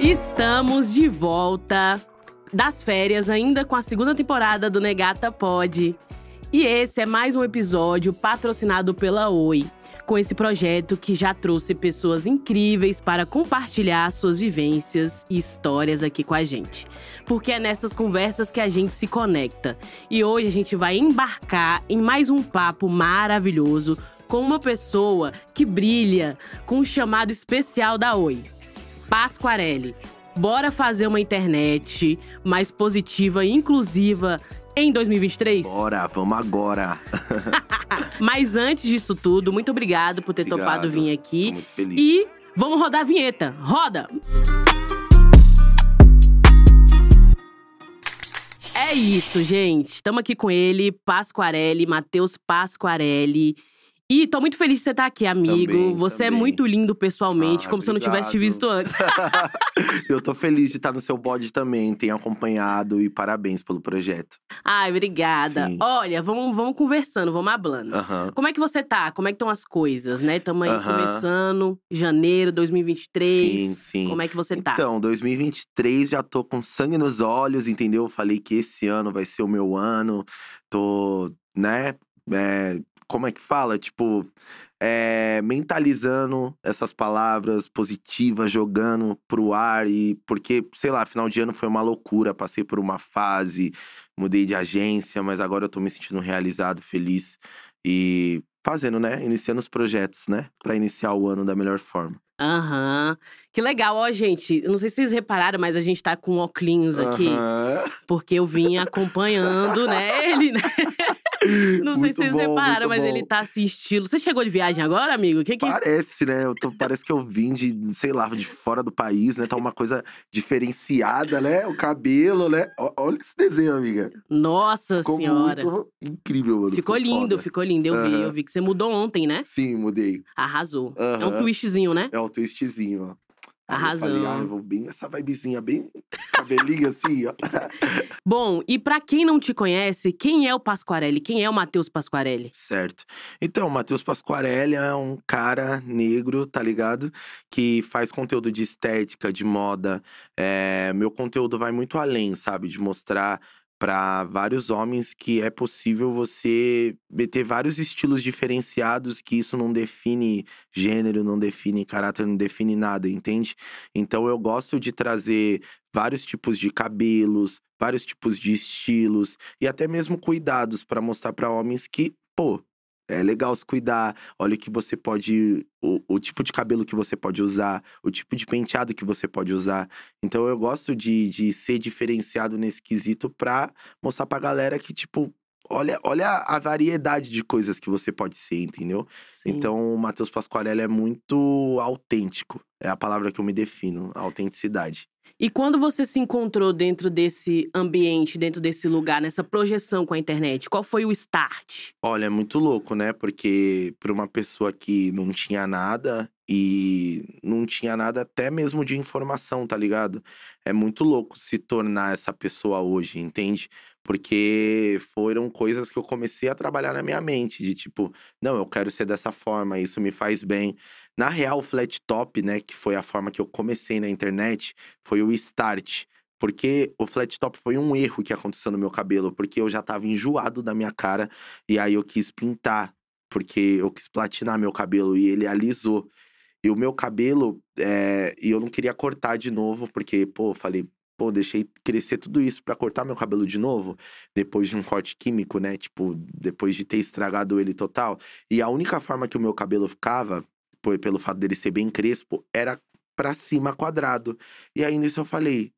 Estamos de volta das férias, ainda com a segunda temporada do Negata Pod. E esse é mais um episódio patrocinado pela Oi, com esse projeto que já trouxe pessoas incríveis para compartilhar suas vivências e histórias aqui com a gente. Porque é nessas conversas que a gente se conecta. E hoje a gente vai embarcar em mais um papo maravilhoso com uma pessoa que brilha com um chamado especial da Oi. Pasquarelli. Bora fazer uma internet mais positiva e inclusiva em 2023? Bora, vamos agora. Mas antes disso tudo, muito obrigado por ter Obrigado. topado vir aqui. Tô muito feliz. E vamos rodar a vinheta. Roda! É isso, gente. Estamos aqui com ele, Pasquarelli, Matheus Pasquarelli. E tô muito feliz de você estar aqui, amigo. Também, você é também. muito lindo pessoalmente, Ah, como se eu não tivesse te obrigado. visto antes. eu tô feliz de estar no seu bode também, tenho acompanhado e parabéns pelo projeto. Ai, obrigada. Sim. Olha, vamos, vamos conversando, vamos hablando. Como é que você tá? Como é que estão as coisas, né? Estamos aí Aham. começando, janeiro 2023. Sim, sim. Como é que você tá? Então, 2023 já tô com sangue nos olhos, entendeu? Falei que esse ano vai ser o meu ano. Tô, né? é, como é que fala? Tipo, é, mentalizando essas palavras positivas, jogando pro ar e porque, sei lá, final de ano foi uma loucura, passei por uma fase, mudei de agência, mas agora eu tô me sentindo realizado, feliz e fazendo, né? Iniciando os projetos, né? Pra iniciar o ano da melhor forma. Aham. Que legal, ó, gente. Não sei se vocês repararam, mas a gente tá com óculos aqui. Aham. Porque eu vim acompanhando, né? Ele, né? Não sei Muito se vocês bom, mas bom. ele tá assim, estilo. Você chegou de viagem agora, amigo? Que que... Parece, né? Tô, parece que eu vim de, sei lá, de fora do país, né? Tá uma coisa diferenciada, né? O cabelo, né? Olha esse desenho, amiga. Nossa Ficou senhora. muito incrível, mano. Ficou lindo, foda. ficou lindo. Eu vi, Aham. eu vi que você mudou ontem, né? Sim, mudei. Arrasou. É um twistzinho, né? É o twistzinho, ó. Aí Eu Arrasou. falei, ah, eu vou bem nessa vibezinha, bem cabelinho assim, ó. Bom, e pra quem não te conhece, quem é o Pasquarelli? Quem é o Matheus Pasquarelli? Certo. Então, o Matheus Pasquarelli é um cara negro, tá ligado? Que faz conteúdo de estética, de moda. É, meu conteúdo vai muito além, sabe? De mostrar para vários homens que é possível você ter vários estilos diferenciados, que isso não define gênero, não define caráter, não define nada, entende? Então eu gosto de trazer vários tipos de cabelos, vários tipos de estilos e até mesmo cuidados para mostrar para homens que, pô, é legal se cuidar. Olha o que você pode. O, o tipo de cabelo que você pode usar, o tipo de penteado que você pode usar. Então eu gosto de, de ser diferenciado nesse quesito pra mostrar pra galera que, tipo, olha, olha a variedade de coisas que você pode ser, entendeu? Sim. Então o Matheus Pasquarelli é muito autêntico. É a palavra que eu me defino, autenticidade. E quando você se encontrou dentro desse ambiente, dentro desse lugar, nessa projeção com a internet, qual foi o start? Olha, é muito louco, né? Porque para uma pessoa que não tinha nada e não tinha nada até mesmo de informação, tá ligado? É muito louco se tornar essa pessoa hoje, entende? Porque foram coisas que eu comecei a trabalhar na minha mente, de tipo, não, eu quero ser dessa forma, isso me faz bem. Na real, o flat top, né, que foi a forma que eu comecei na internet, foi o start. Porque o flat top foi um erro que aconteceu no meu cabelo, porque eu já tava enjoado da minha cara e aí eu quis pintar, porque eu quis platinar meu cabelo e ele alisou. E o meu cabelo, é, e eu não queria cortar de novo, porque, pô, falei, pô, deixei crescer tudo isso pra cortar meu cabelo de novo, depois de um corte químico, né? Tipo, depois de ter estragado ele total. E a única forma que o meu cabelo ficava, pelo fato dele ser bem crespo, era pra cima quadrado. E aí nisso eu falei,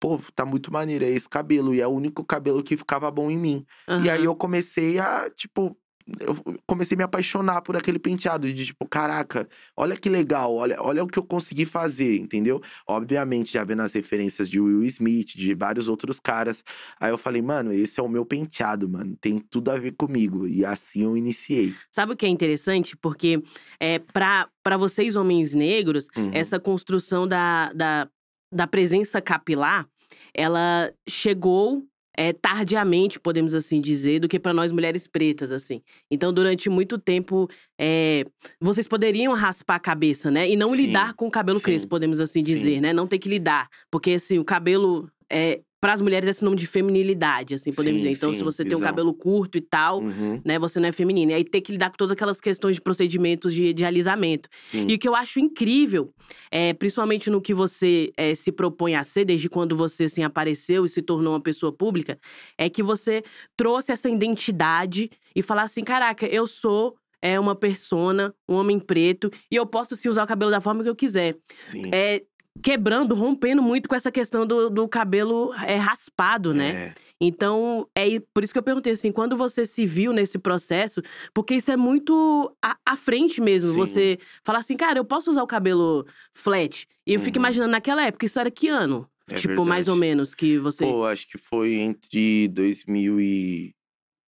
pô, tá muito maneiro, é esse cabelo, e é o único cabelo que ficava bom em mim. E aí eu comecei a, tipo, eu comecei a me apaixonar por aquele penteado, de tipo, caraca, olha que legal, olha, olha o que eu consegui fazer, entendeu? Obviamente, já vendo as referências de Will Smith, de vários outros caras. Aí eu falei, mano, esse é o meu penteado, mano, tem tudo a ver comigo. E assim eu iniciei. Sabe o que é interessante? Porque é, para vocês, homens negros, Uhum. essa construção da, da, da presença capilar, ela chegou é, tardiamente, podemos assim dizer, do que para nós mulheres pretas, assim. Então, durante muito tempo, é, vocês poderiam raspar a cabeça, né? E não Sim, lidar com o cabelo sim, crespo, podemos assim dizer, sim. né? Não ter que lidar. Porque, assim, o cabelo. É, para as mulheres é sinônimo de feminilidade, assim, podemos Sim, dizer. Então, sim, se você tem um visão. cabelo curto e tal, Uhum, né, você não é feminina. E aí ter que lidar com todas aquelas questões de procedimentos de, de alisamento. sim. E o que eu acho incrível, é, principalmente no que você é, se propõe a ser, desde quando você assim, apareceu e se tornou uma pessoa pública, é que você trouxe essa identidade e falar assim: caraca, eu sou. É uma persona, um homem preto, e eu posso sim usar o cabelo da forma que eu quiser. sim. É, quebrando, rompendo muito com essa questão do, do cabelo é, raspado, né? É, Então, é por isso que eu perguntei assim, quando você se viu nesse processo, porque isso é muito à, à frente mesmo. Sim. Você falar assim, cara, eu posso usar o cabelo flat. E eu fico Uhum. imaginando naquela época, isso era que ano? é tipo, mais verdade. ou menos, que você. Pô, acho que foi entre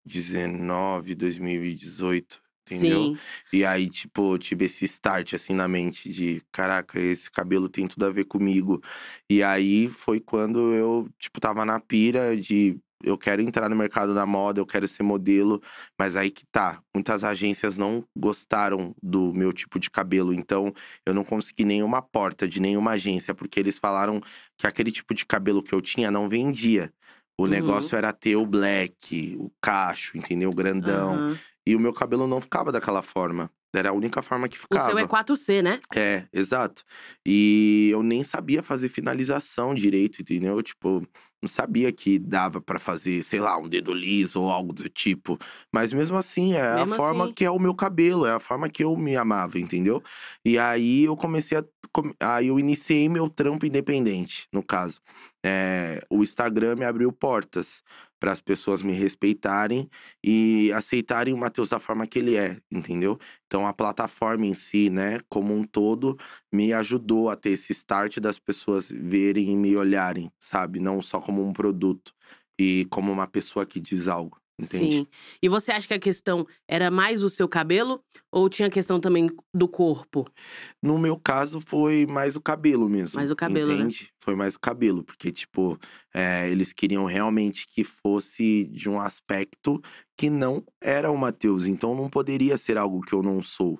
2019 e 2018, entendeu? Sim. E aí, tipo, eu tive esse start, assim, na mente de... Caraca, esse cabelo tem tudo a ver comigo. E aí, foi quando eu, tipo, tava na pira de... Eu quero entrar no mercado da moda, eu quero ser modelo. Mas aí que tá. Muitas agências não gostaram do meu tipo de cabelo. Então, eu não consegui nenhuma porta de nenhuma agência. Porque eles falaram que aquele tipo de cabelo que eu tinha não vendia. O Uhum. negócio era ter o black, o cacho, entendeu? O grandão. Aham. E o meu cabelo não ficava daquela forma. Era a única forma que O ficava. seu é 4C, né? É, exato. E eu nem sabia fazer finalização direito, entendeu? Tipo, não sabia que dava pra fazer, sei lá, um dedo liso ou algo do tipo. Mas mesmo assim, é Mesmo a forma assim. que é o meu cabelo, é a forma que eu me amava, entendeu? E aí eu comecei a. Aí eu iniciei meu trampo independente, no caso. É, o Instagram me abriu portas para as pessoas me respeitarem e aceitarem o Matheus da forma que ele é, entendeu? Então a plataforma em si, né, como um todo, me ajudou a ter esse start das pessoas verem e me olharem, sabe? Não só como um produto e como uma pessoa que diz algo, entende? Sim. E você acha que a questão era mais o seu cabelo ou tinha questão também do corpo? No meu caso, foi mais o cabelo mesmo. Mais o cabelo, né? entende? Foi mais o cabelo, porque, tipo, é, eles queriam realmente que fosse de um aspecto que não era o Matheus. Então não poderia ser algo que eu não sou.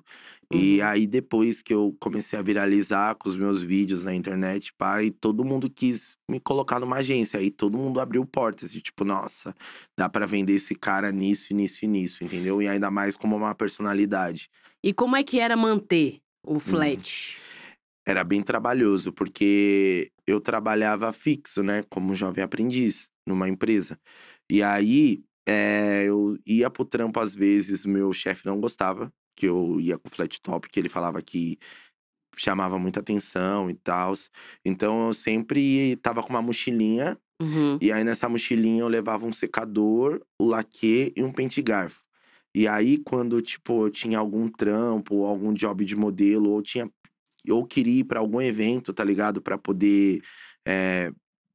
E Uhum. aí, depois que eu comecei a viralizar com os meus vídeos na internet, pai, todo mundo quis me colocar numa agência. Aí todo mundo abriu portas de tipo, nossa, dá pra vender esse cara nisso, nisso e nisso, entendeu? E ainda mais como uma personalidade. E como é que era manter Hum. o flat? Era bem trabalhoso, porque eu trabalhava fixo, né? Como jovem aprendiz numa empresa. E aí, é, eu ia pro trampo às vezes, meu chefe não gostava que eu ia com flat top, que ele falava que chamava muita atenção e tal. Então eu sempre tava com uma mochilinha, Uhum. e aí nessa mochilinha eu levava um secador, o laque e um pente garfo. E aí, quando, tipo, eu tinha algum trampo, ou algum job de modelo, ou tinha. Ou queria ir pra algum evento, tá ligado? Pra poder é,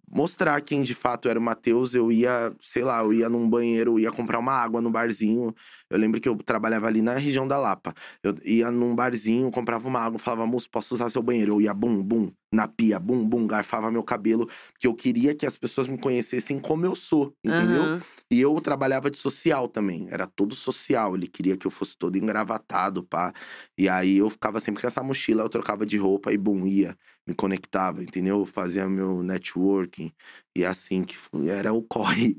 mostrar quem de fato era o Matheus, eu ia, sei lá, eu ia num banheiro, eu ia comprar uma água no barzinho. Eu lembro que eu trabalhava ali na região da Lapa. Eu ia num barzinho, comprava uma água, falava, moço, posso usar seu banheiro? Eu ia bum, bum, na pia, bum, bum, garfava meu cabelo, porque eu queria que as pessoas me conhecessem como eu sou, entendeu? Aham. E eu trabalhava de social também, era todo social. Ele queria que eu fosse todo engravatado, pá. E aí eu ficava sempre com essa mochila, eu trocava de roupa e bum, ia, me conectava, entendeu? Fazia meu networking. E assim que foi, era o corre.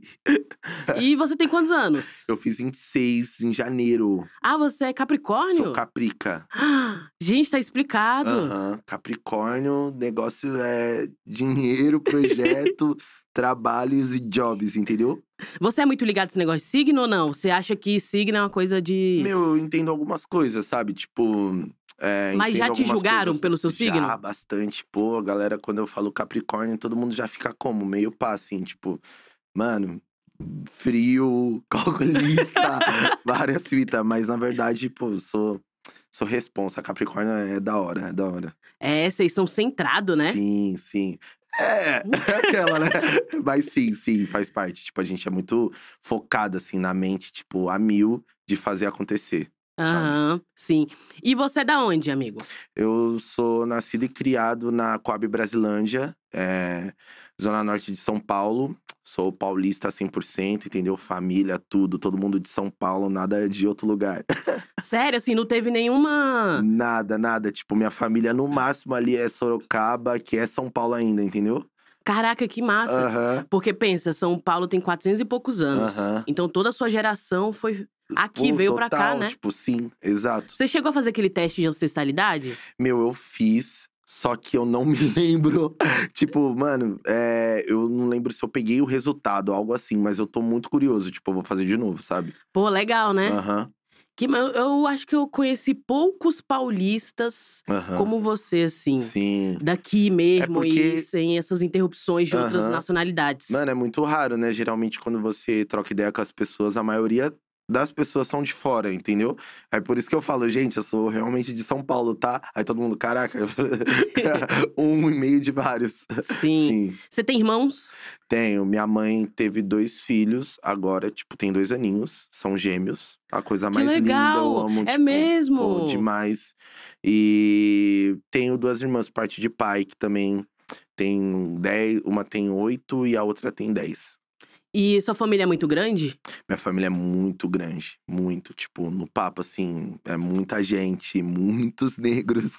E você tem quantos anos? Eu fiz 26 em janeiro. Ah, você é Capricórnio? Sou caprica. Ah, Gente, tá explicado. Aham, Capricórnio, negócio é dinheiro, projeto, trabalhos e jobs, entendeu? Você é muito ligado a esse negócio de signo ou não? Você acha que signo é uma coisa de. Meu, eu entendo algumas coisas, sabe? Tipo. é, Mas já te julgaram coisas- pelo seu signo? Já, bastante. Pô, a galera, quando eu falo Capricórnio, todo mundo já fica como? Meio pá, assim, tipo, mano, frio, calculista, várias fitas. Mas na verdade, pô, eu sou, sou responsa. Capricórnio é da hora, é da hora. É, vocês são centrados, né? Sim, sim. É, é aquela, né? Mas sim, sim, faz parte. Tipo, a gente é muito focado, assim, na mente, tipo, a mil de fazer acontecer. Aham, sim. E você é da onde, amigo? Eu sou nascido e criado na Coab Brasilândia, é, zona norte de São Paulo. Sou paulista 100%, entendeu? Família, tudo, todo mundo de São Paulo, nada de outro lugar. Sério, assim, não teve nenhuma. Nada, nada. Tipo, minha família no máximo ali é Sorocaba, que é São Paulo ainda, entendeu? Caraca, que massa. Aham. Porque pensa, São Paulo tem 400 e poucos anos. Aham. Então toda a sua geração foi aqui, Pô, veio pra cá, total, né? Tipo, sim, exato. Você chegou a fazer aquele teste de ancestralidade? Meu, eu fiz, só que eu não me lembro. tipo, mano, é, eu não lembro se eu peguei o resultado, algo assim, mas eu tô muito curioso. Tipo, eu vou fazer de novo, sabe? Pô, legal, né? Aham, Que, eu, acho que eu conheci poucos paulistas aham. como você, assim. Sim. Daqui mesmo É porque- e sem essas interrupções de outras Aham. nacionalidades. Mano, é muito raro, né? Geralmente, quando você troca ideia com as pessoas, a maioria das pessoas são de fora, entendeu? É por isso que eu falo, gente, eu sou realmente de São Paulo, tá? Aí todo mundo, caraca, um e meio de vários. Sim. Você tem irmãos? Tenho. Minha mãe teve dois filhos, agora, tipo, tem dois aninhos, são gêmeos. A coisa mais linda, eu amo. É tipo, mesmo? pô, demais. E tenho duas irmãs, parte de pai, que também tem dez, uma tem oito e a outra tem dez. E sua família é muito grande? Minha família é muito grande, muito. Tipo, no papo, assim, é muita gente, muitos negros.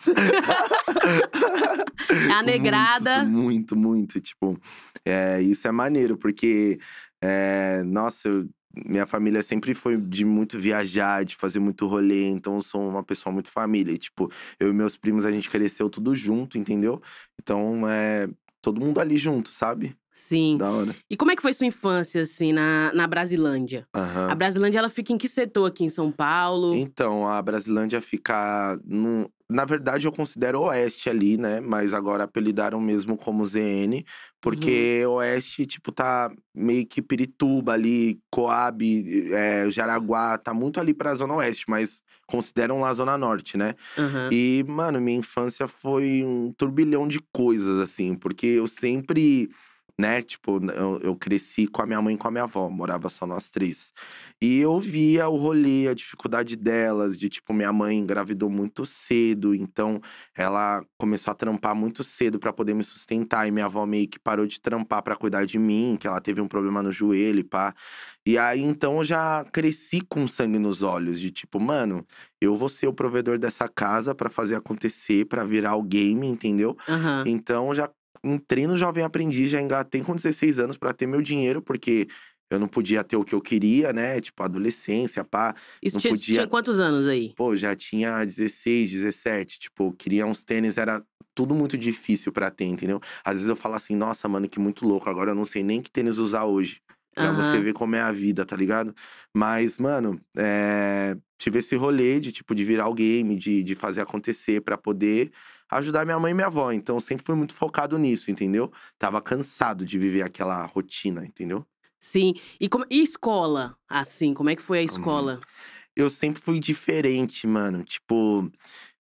É a negrada. Muitos, muito, muito. Tipo, é, isso é maneiro, porque, é, nossa, eu- minha família sempre foi de muito viajar, de fazer muito rolê, então eu sou uma pessoa muito família. E, tipo, eu e meus primos, a gente cresceu tudo junto, entendeu? Então, é todo mundo ali junto, sabe? Sim. Da hora. E como é que foi sua infância, assim, na, na Brasilândia? Aham. A Brasilândia, ela fica em que setor aqui em São Paulo? Então, a Brasilândia fica. No... Na verdade, eu considero Oeste ali, né? Mas agora apelidaram mesmo como ZN, porque Uhum. Oeste, tipo, tá meio que Pirituba ali, Coab, é, Jaraguá, tá muito ali pra Zona Oeste, mas consideram lá Zona Norte, né? Aham. E, mano, minha infância foi um turbilhão de coisas, assim, porque eu sempre, né, tipo, eu, eu cresci com a minha mãe e com a minha avó, morava só nós três. E eu via o rolê, a dificuldade delas, de tipo, minha mãe engravidou muito cedo, então ela começou a trampar muito cedo pra poder me sustentar, e minha avó meio que parou de trampar pra cuidar de mim, que ela teve um problema no joelho e pá. E aí, então, eu já cresci com sangue nos olhos, de tipo, mano, eu vou ser o provedor dessa casa pra fazer acontecer, pra virar o game, entendeu? Aham. Então, eu já entrei no Jovem Aprendiz, já engatei com 16 anos pra ter meu dinheiro, porque eu não podia ter o que eu queria, né? Tipo, adolescência, pá. Isso não tinha, podia- tinha quantos anos aí? Pô, já tinha 16, 17. Tipo, queria uns tênis, era tudo muito difícil pra ter, entendeu? Às vezes eu falo assim, nossa, mano, que muito louco. Agora eu não sei nem que tênis usar hoje. Pra você Aham. ver como é a vida, tá ligado? Mas, mano, é, tive esse rolê de, tipo, de virar o game, de, de fazer acontecer pra poder ajudar minha mãe e minha avó. Então, eu sempre fui muito focado nisso, entendeu? Tava cansado de viver aquela rotina, entendeu? Sim. E, como, e escola, assim, como é que foi a escola? eu sempre fui diferente, mano. Tipo,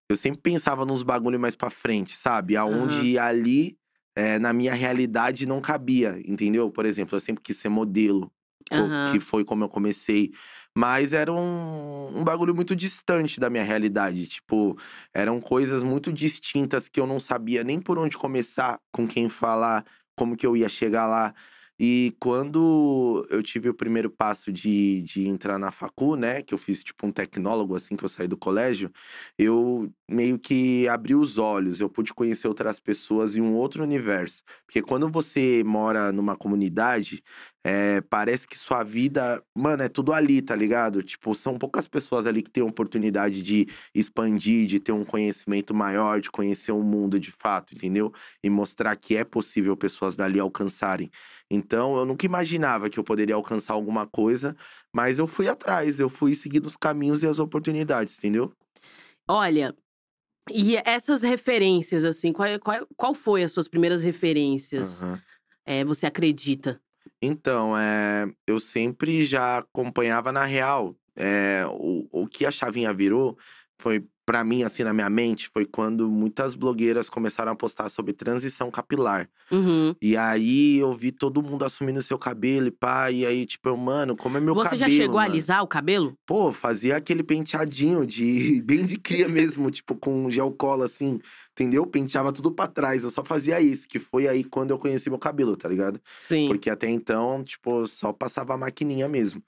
eu sempre pensava nos bagulho mais pra frente, sabe? Aonde ali, é, na minha realidade, não cabia, entendeu? Por exemplo, eu sempre quis ser modelo, Aham. que foi como eu comecei. Mas era um, um bagulho muito distante da minha realidade. Tipo, eram coisas muito distintas que eu não sabia nem por onde começar, com quem falar, como que eu ia chegar lá. E quando eu tive o primeiro passo de, de entrar na facu, né? Que eu fiz tipo um tecnólogo assim que eu saí do colégio, eu meio que abri os olhos, eu pude conhecer outras pessoas em um outro universo. Porque quando você mora numa comunidade, é, parece que sua vida, mano, é tudo ali, tá ligado? Tipo, são poucas pessoas ali que têm oportunidade de expandir, de ter um conhecimento maior, de conhecer o mundo de fato, entendeu? E mostrar que é possível pessoas dali alcançarem. Então, eu nunca imaginava que eu poderia alcançar alguma coisa, mas eu fui atrás, eu fui seguindo os caminhos e as oportunidades, entendeu? Olha, e essas referências, assim, qual, qual, qual foi as suas primeiras referências? Aham. É, você acredita? Então, é, eu sempre já acompanhava na real. É, o, o que a chavinha virou foi pra mim, assim, na minha mente, foi quando muitas blogueiras começaram a postar sobre transição capilar. Uhum. E aí eu vi todo mundo assumindo seu cabelo e pá. E aí, tipo, eu, mano, como é meu Você cabelo? já chegou a mano? alisar o cabelo? Pô, fazia aquele penteadinho de bem de cria mesmo, tipo, com gel cola, assim, entendeu? Penteava tudo pra trás. Eu só fazia isso, que foi aí quando eu conheci meu cabelo, tá ligado? Sim. Porque até então, tipo, só passava a maquininha mesmo.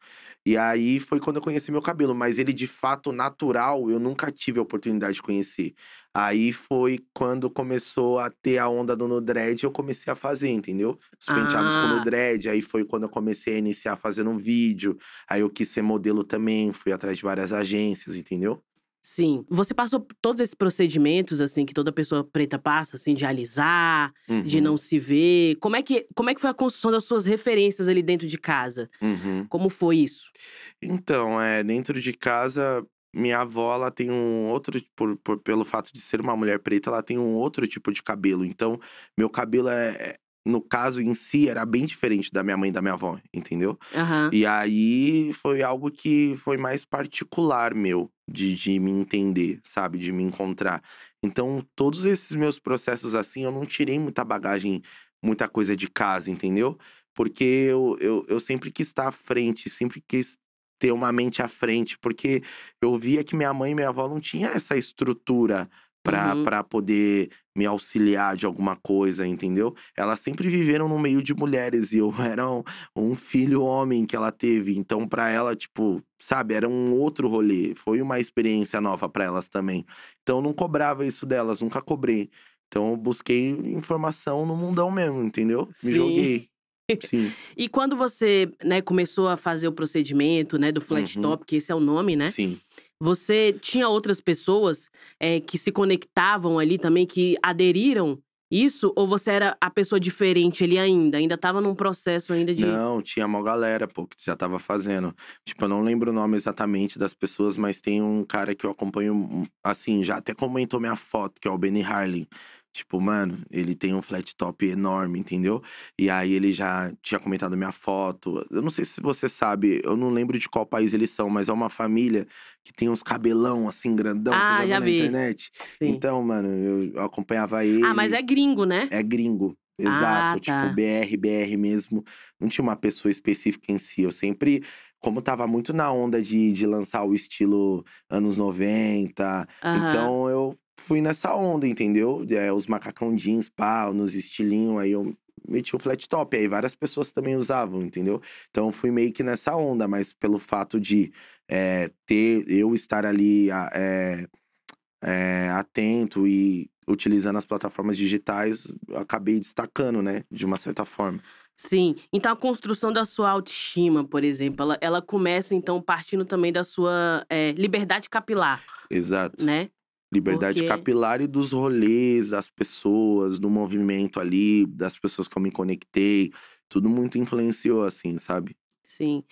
E aí foi quando eu conheci meu cabelo, mas ele de fato natural, eu nunca tive a oportunidade de conhecer. Aí foi quando começou a ter a onda do no dread, eu comecei a fazer, entendeu? Os penteados com Ah. no dread, aí foi quando eu comecei a iniciar fazendo um vídeo. Aí eu quis ser modelo também, fui atrás de várias agências, entendeu? Sim. Você passou todos esses procedimentos, assim, que toda pessoa preta passa, assim, de alisar, de Uhum, não se ver. Como é, que, como é que foi a construção das suas referências ali dentro de casa? uhum. Como foi isso? Então, é, dentro de casa, minha avó, ela tem um outro, por, por- pelo fato de ser uma mulher preta, ela tem um outro tipo de cabelo. Então, meu cabelo é, é- no caso em si, era bem diferente da minha mãe e da minha avó, entendeu? Aham. E aí foi algo que foi mais particular meu, de, de me entender, sabe? De me encontrar. Então, todos esses meus processos assim, eu não tirei muita bagagem, muita coisa de casa, entendeu? Porque eu, eu, eu sempre quis estar à frente, sempre quis ter uma mente à frente, porque eu via que minha mãe e minha avó não tinham essa estrutura para Uhum. para poder me auxiliar de alguma coisa, entendeu? Elas sempre viveram no meio de mulheres e eu era um, um filho homem que ela teve, então para ela, tipo, sabe, era um outro rolê, foi uma experiência nova para elas também. Então eu não cobrava isso delas, nunca cobrei. Então eu busquei informação no mundão mesmo, entendeu? Me Sim. joguei. Sim, E quando você, né, começou a fazer o procedimento, né, do flat Uhum. top, que esse é o nome, né? sim. Você tinha outras pessoas eh, que se conectavam ali também, que aderiram isso? Ou você era a pessoa diferente ali ainda? Ainda tava num processo ainda de. Não, tinha uma galera, pô, que já tava fazendo. Tipo, eu não lembro o nome exatamente das pessoas, mas tem um cara que eu acompanho, um, assim, já até comentou minha foto, que é o Benny Harlin. Tipo, mano, ele tem um flat top enorme, entendeu? E aí ele já tinha comentado minha foto. Eu não sei se você sabe, eu não lembro de qual país eles são, mas é uma família que tem uns cabelão assim, grandão, Ah, você já já na vi. internet? Sim. Então, mano, eu, acompanhava ele. Ah, mas é gringo, né? É gringo. Exato, Ah, tá. tipo BR, BR mesmo. Não tinha uma pessoa específica em si. Eu sempre, como tava muito na onda de, de lançar o estilo anos 90, Aham. então eu fui nessa onda, entendeu? É, os macacão jeans, pá, nos estilinhos, aí eu meti o flat top. Aí várias pessoas também usavam, entendeu? Então fui meio que nessa onda, mas pelo fato de é, ter, eu estar ali é, é, atento e utilizando as plataformas digitais, acabei destacando, né? De uma certa forma. Sim. Então a construção da sua autoestima, por exemplo, ela, ela começa então partindo também da sua liberdade capilar, Exato. né? Liberdade Porque- capilar e dos rolês, das pessoas, do movimento ali, das pessoas que eu me conectei. Tudo muito influenciou, assim, sabe? Sim.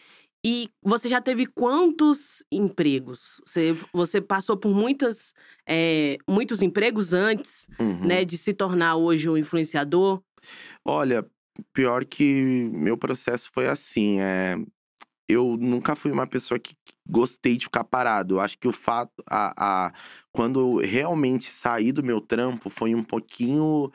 E você já teve quantos empregos? Você, você passou por muitas, eh, muitos empregos antes, Uhum. né, de se tornar hoje um influenciador? Olha, pior que meu processo foi assim, é... Eu nunca fui uma pessoa que gostei de ficar parado. Eu acho que o fato, a, a... quando eu realmente saí do meu trampo, foi um pouquinho,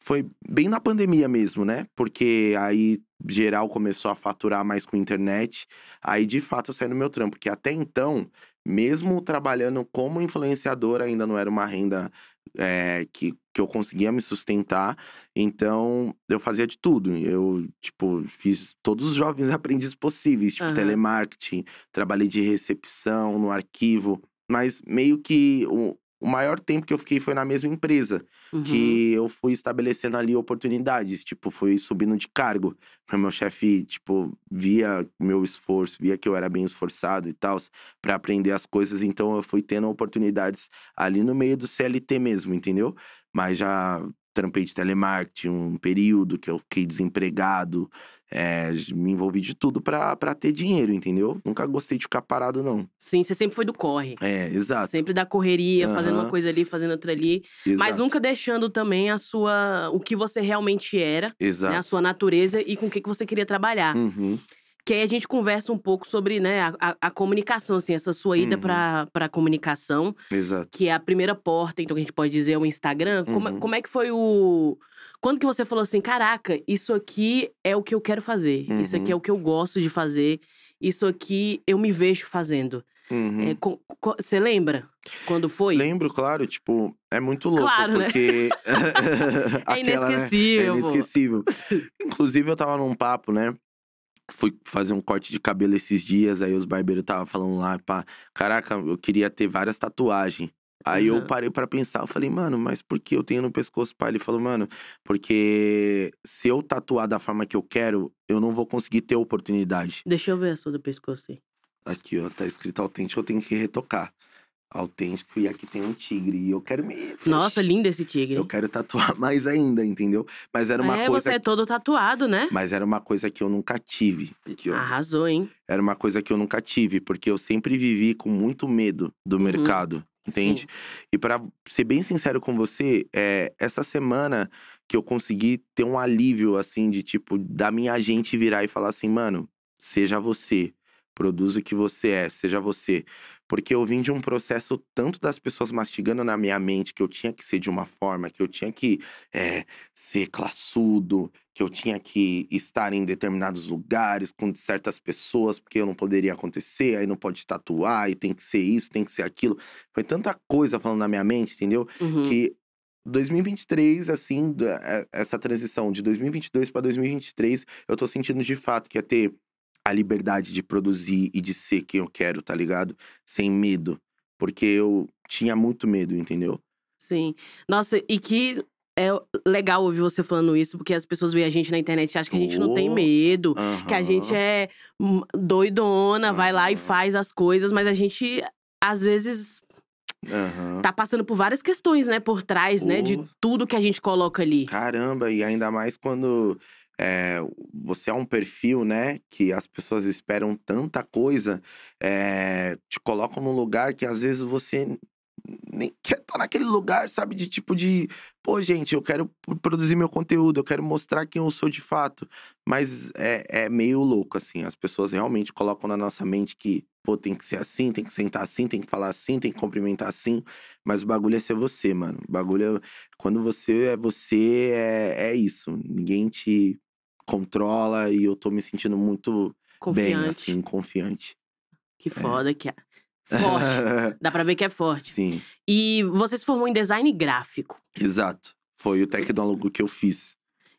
foi bem na pandemia mesmo, né? Porque aí geral começou a faturar mais com internet. Aí de fato eu saí do meu trampo, porque até então, mesmo trabalhando como influenciador, ainda não era uma renda é, que, que eu conseguia me sustentar. Então, eu fazia de tudo. Eu, tipo, fiz todos os jovens aprendizes possíveis, tipo, Aham. telemarketing, trabalhei de recepção no arquivo. Mas meio que o, o maior tempo que eu fiquei foi na mesma empresa, Uhum. que eu fui estabelecendo ali oportunidades, tipo, fui subindo de cargo. O meu chefe, tipo, via meu esforço, via que eu era bem esforçado e tal, para aprender as coisas, então eu fui tendo oportunidades ali no meio do CLT mesmo, entendeu? Mas já trampei de telemarketing um período que eu fiquei desempregado, é, me envolvi de tudo pra, pra ter dinheiro, entendeu? Nunca gostei de ficar parado, não. Sim, você sempre foi do corre. É, exato. Sempre da correria, fazendo uma coisa ali, fazendo outra ali. Mas exato, nunca deixando também a sua. o que você realmente era, né? A Exato. sua natureza e com o que que você queria trabalhar. Uhum. Que aí a gente conversa um pouco sobre, né, a, a, a comunicação, assim, essa sua ida Uhum. pra, pra comunicação, Exato. que é a primeira porta, então, que a gente pode dizer, é o Instagram. Como, Uhum. como é que foi o. Quando que você falou assim, caraca, isso aqui é o que eu quero fazer, isso aqui é Uhum. o que eu gosto de fazer, isso aqui eu me vejo fazendo. Uhum. É, co- Você lembra quando foi? Lembro, claro, tipo, é muito louco, Claro, né? porque. É né? inesquecível. É pô. inesquecível. Inclusive, eu tava num papo, né? Fui fazer um corte de cabelo esses dias, aí os barbeiros estavam falando lá, pá, caraca, eu queria ter várias tatuagens. Aí eu Aham. parei pra pensar, eu falei, mano, mas por que eu tenho no pescoço? Pai, ele falou, mano, porque se eu tatuar da forma que eu quero, eu não vou conseguir ter oportunidade. Deixa eu ver a sua do pescoço aí. Aqui, ó, tá escrito autêntico, eu tenho que retocar. Autêntico, e aqui tem um tigre. E eu quero me. Nossa, lindo esse tigre. Eu quero tatuar mais ainda, entendeu? Mas era uma é, coisa. você é todo tatuado, né? Mas era uma coisa que eu nunca tive. Ó. Arrasou, hein? Era uma coisa que eu nunca tive, porque eu sempre vivi com muito medo do Uhum. mercado. Entende? Sim. E pra ser bem sincero com você, é, essa semana que eu consegui ter um alívio, assim, de tipo, da minha gente virar e falar assim, mano, seja você, produza o que você é, seja você. Porque eu vim de um processo tanto das pessoas mastigando na minha mente que eu tinha que ser de uma forma, que eu tinha que é, ser classudo, que eu tinha que estar em determinados lugares com certas pessoas, porque eu não poderia acontecer, aí não pode tatuar, e tem que ser isso, tem que ser aquilo. Foi tanta coisa falando na minha mente, entendeu? Uhum. Que 2023, assim, é- essa transição de 2022 para 2023, eu tô sentindo de fato que é ter a liberdade de produzir e de ser quem eu quero, tá ligado? Sem medo. Porque eu tinha muito medo, entendeu? Sim. Nossa, e que é legal ouvir você falando isso, porque as pessoas veem a gente na internet e acham que a gente não tem medo. Que a gente é doidona, vai lá e faz as coisas, mas a gente, às vezes, Aham. tá passando por várias questões, né, por trás, né, de tudo que a gente coloca ali. Caramba, e ainda mais quando é, você é um perfil, né? Que as pessoas esperam tanta coisa, é, te colocam num lugar que às vezes você nem quer estar naquele lugar, sabe? De tipo de, pô, gente, eu quero produzir meu conteúdo, eu quero mostrar quem eu sou de fato. Mas é, é meio louco, assim. As pessoas realmente colocam na nossa mente que, pô, tem que ser assim, tem que sentar assim, tem que falar assim, tem que cumprimentar assim. Mas o bagulho é ser você, mano. O bagulho é. Quando você é você, é, é isso. Ninguém te controla e eu tô me sentindo muito Confiante. bem, assim, confiante. Que foda que é. Forte. Dá pra ver que é forte. Sim, E você se formou em design gráfico. exato. Foi o tecnólogo que eu fiz.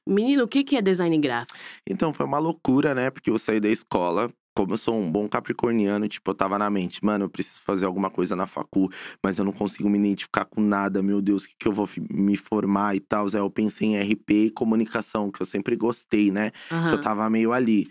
Menino, o que que é design gráfico? Então foi uma loucura, né? Porque eu saí da escola. Como eu sou um bom capricorniano, tipo, eu tava na mente, mano, eu preciso fazer alguma coisa na facu, mas eu não consigo me identificar com nada, meu Deus, o que, que eu vou me formar e tal. Aí eu pensei em RP e comunicação, que eu sempre gostei, né? que eu tava meio ali.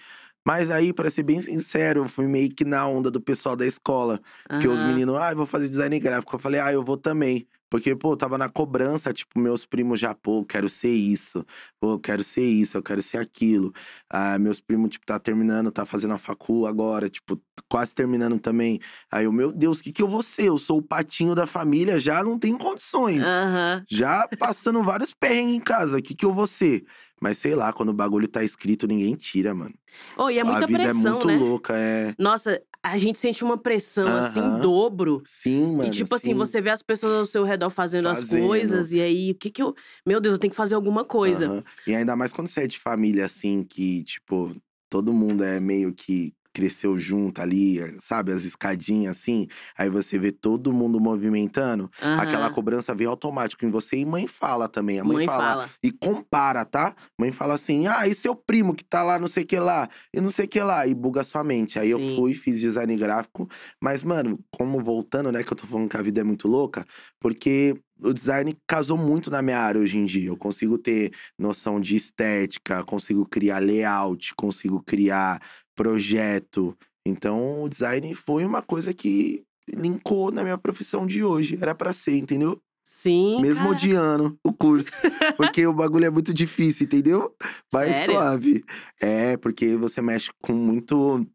Mas aí, pra ser bem sincero, eu fui meio que na onda do pessoal da escola. Que os meninos, ah, eu vou fazer design gráfico. Eu falei, ah, eu vou também. Porque, pô, tava na cobrança, tipo, meus primos já, pô, eu quero ser isso. Pô, eu quero ser isso, eu quero ser aquilo. Ah, meus primos, tipo, tá terminando, tá fazendo a facu agora, tipo, quase terminando também. Aí eu, meu Deus, o que que eu vou ser? Eu sou o patinho da família, já não tenho condições. Aham. Já passando vários perrengues em casa, o que que eu vou ser? Mas sei lá, quando o bagulho tá escrito, ninguém tira, mano. Oh, e é muita a vida pressão, é muito né? louca, é. Nossa, a gente sente uma pressão, assim, em Aham. dobro. Sim, mano. e tipo assim, sim. você vê as pessoas ao seu redor fazendo, as Fazendo. coisas, e aí, o que que eu. Meu Deus, eu tenho que fazer alguma coisa. Aham. E ainda mais quando você é de família, assim, que, tipo, todo mundo é meio que cresceu junto ali, sabe? As escadinhas, assim. Aí você vê todo mundo movimentando. Aham. Aquela cobrança vem automático em você. E mãe fala também. A mãe, Mãe fala, fala. E compara, tá? Mãe fala assim: ah, e seu primo que tá lá, não sei o que lá, e não sei o que lá, e buga sua mente. Aí eu Sim. fui, fiz design gráfico, mas, mano, como voltando, né, que eu tô falando que a vida é muito louca, porque o design casou muito na minha área hoje em dia. Eu consigo ter noção de estética, consigo criar layout, consigo criar projeto. Então, o design foi uma coisa que linkou na minha profissão de hoje. Era pra ser, entendeu? Sim. Mesmo cara. odiando o curso. Porque o bagulho é muito difícil, entendeu? Sério? suave. É, porque você mexe com muito,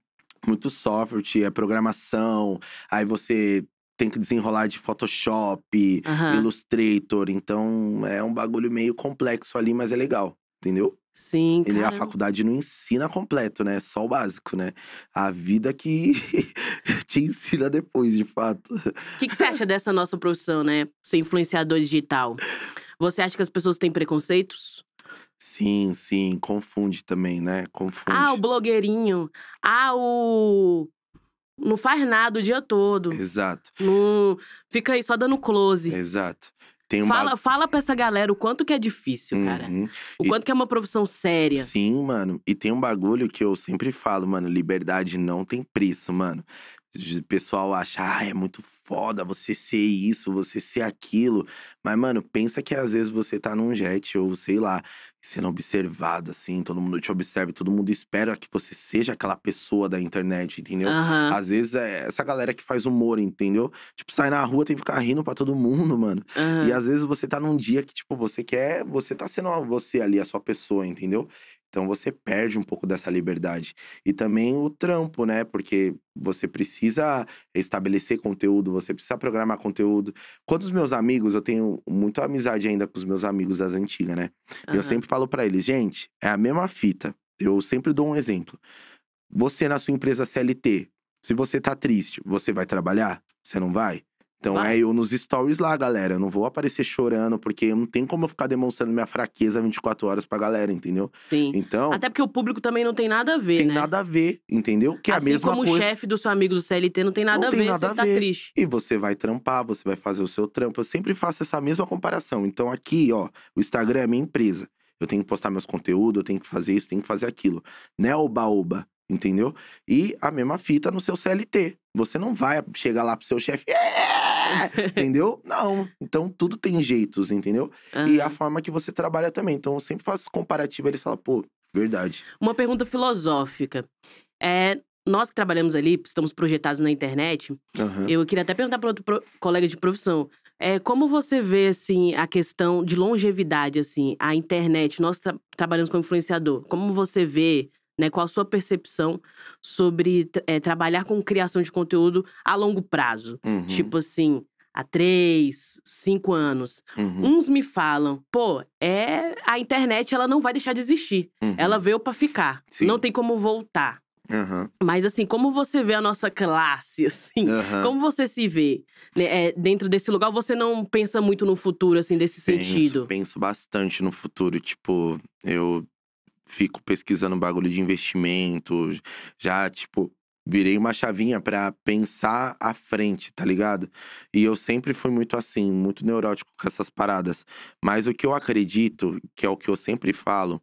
muito software, é programação. Aí você tem que desenrolar de Photoshop, Aham. Illustrator. Então é um bagulho meio complexo ali, mas é legal. Entendeu? Sim, E nem a faculdade não ensina completo, né? Só o básico, né? A vida que te ensina depois, de fato. O que, que você acha dessa nossa profissão, né? Ser influenciador digital. Você acha que as pessoas têm preconceitos? Sim, sim, confunde também, né? Confunde. Ah, o blogueirinho. Ah, o. Não faz nada o dia todo. Exato, Não... Fica aí só dando close. exato. Tem um Fala, fala pra essa galera o quanto que é difícil, cara. Uhum. O E- quanto que é uma profissão séria. Sim, mano. E tem um bagulho que eu sempre falo, mano. Liberdade não tem preço, mano. O pessoal acha, ah, é muito foda você ser isso, você ser aquilo. Mas, mano, pensa que às vezes você tá num jet ou sei lá, sendo observado, assim, todo mundo te observa, todo mundo espera que você seja aquela pessoa da internet, entendeu? Aham. Às vezes é essa galera que faz humor, entendeu? Tipo, sai na rua tem que ficar rindo pra todo mundo, mano. aham. E às vezes você tá num dia que, tipo, você quer. Você tá sendo você ali, a sua pessoa, entendeu? Então você perde um pouco dessa liberdade. E também o trampo, né? Porque você precisa estabelecer conteúdo, você precisa programar conteúdo. Quando os meus amigos, eu tenho muita amizade ainda com os meus amigos das antigas, né? E Eu sempre falo pra eles, gente, é a mesma fita. Eu sempre dou um exemplo. Você na sua empresa CLT, se você tá triste, você vai trabalhar? Você não vai? Então Vai. é eu nos stories lá, galera. Eu não vou aparecer chorando, porque não tem como eu ficar demonstrando minha fraqueza 24 horas pra galera, entendeu? Sim. Então, Até porque o público também não tem nada a ver, tem né? nada a ver, entendeu? Que é assim a mesma como coisa. o chefe do seu amigo do CLT não tem nada Não a tem ver, nada você a tá ver. triste. E você vai trampar, você vai fazer o seu trampo. Eu sempre faço essa mesma comparação. Então, aqui, ó, o Instagram é minha empresa. Eu tenho que postar meus conteúdos, eu tenho que fazer isso, tenho que fazer aquilo. Não é oba-oba, entendeu? E a mesma fita no seu CLT. Você não vai chegar lá pro seu chefe. "É!" entendeu? Não. Então, tudo tem jeitos, entendeu? E a forma que você trabalha também. Então, eu sempre faço comparativo. Eles falam, pô, verdade. Uma pergunta filosófica. É, nós que trabalhamos ali, estamos projetados na internet, Aham. eu queria até perguntar para outro pro- colega de profissão. É, como você vê, assim, a questão de longevidade, assim, a internet, nós tra trabalhamos como influenciador, como você vê, né, qual a sua percepção sobre é, trabalhar com criação de conteúdo a longo prazo? Uhum, Tipo assim, há três, cinco anos. uhum, Uns me falam, pô, é a internet ela não vai deixar de existir. uhum. Ela veio pra ficar. Sim. Não tem como voltar. Aham, Mas assim, como você vê a nossa classe, assim? aham. Como você se vê né, é, dentro desse lugar? Você não pensa muito no futuro, assim, desse sentido? Penso, penso bastante no futuro. Tipo, eu fico pesquisando bagulho de investimento. Já, tipo, virei uma chavinha pra pensar à frente, tá ligado? E eu sempre fui muito assim, muito neurótico com essas paradas. Mas o que eu acredito, que é o que eu sempre falo,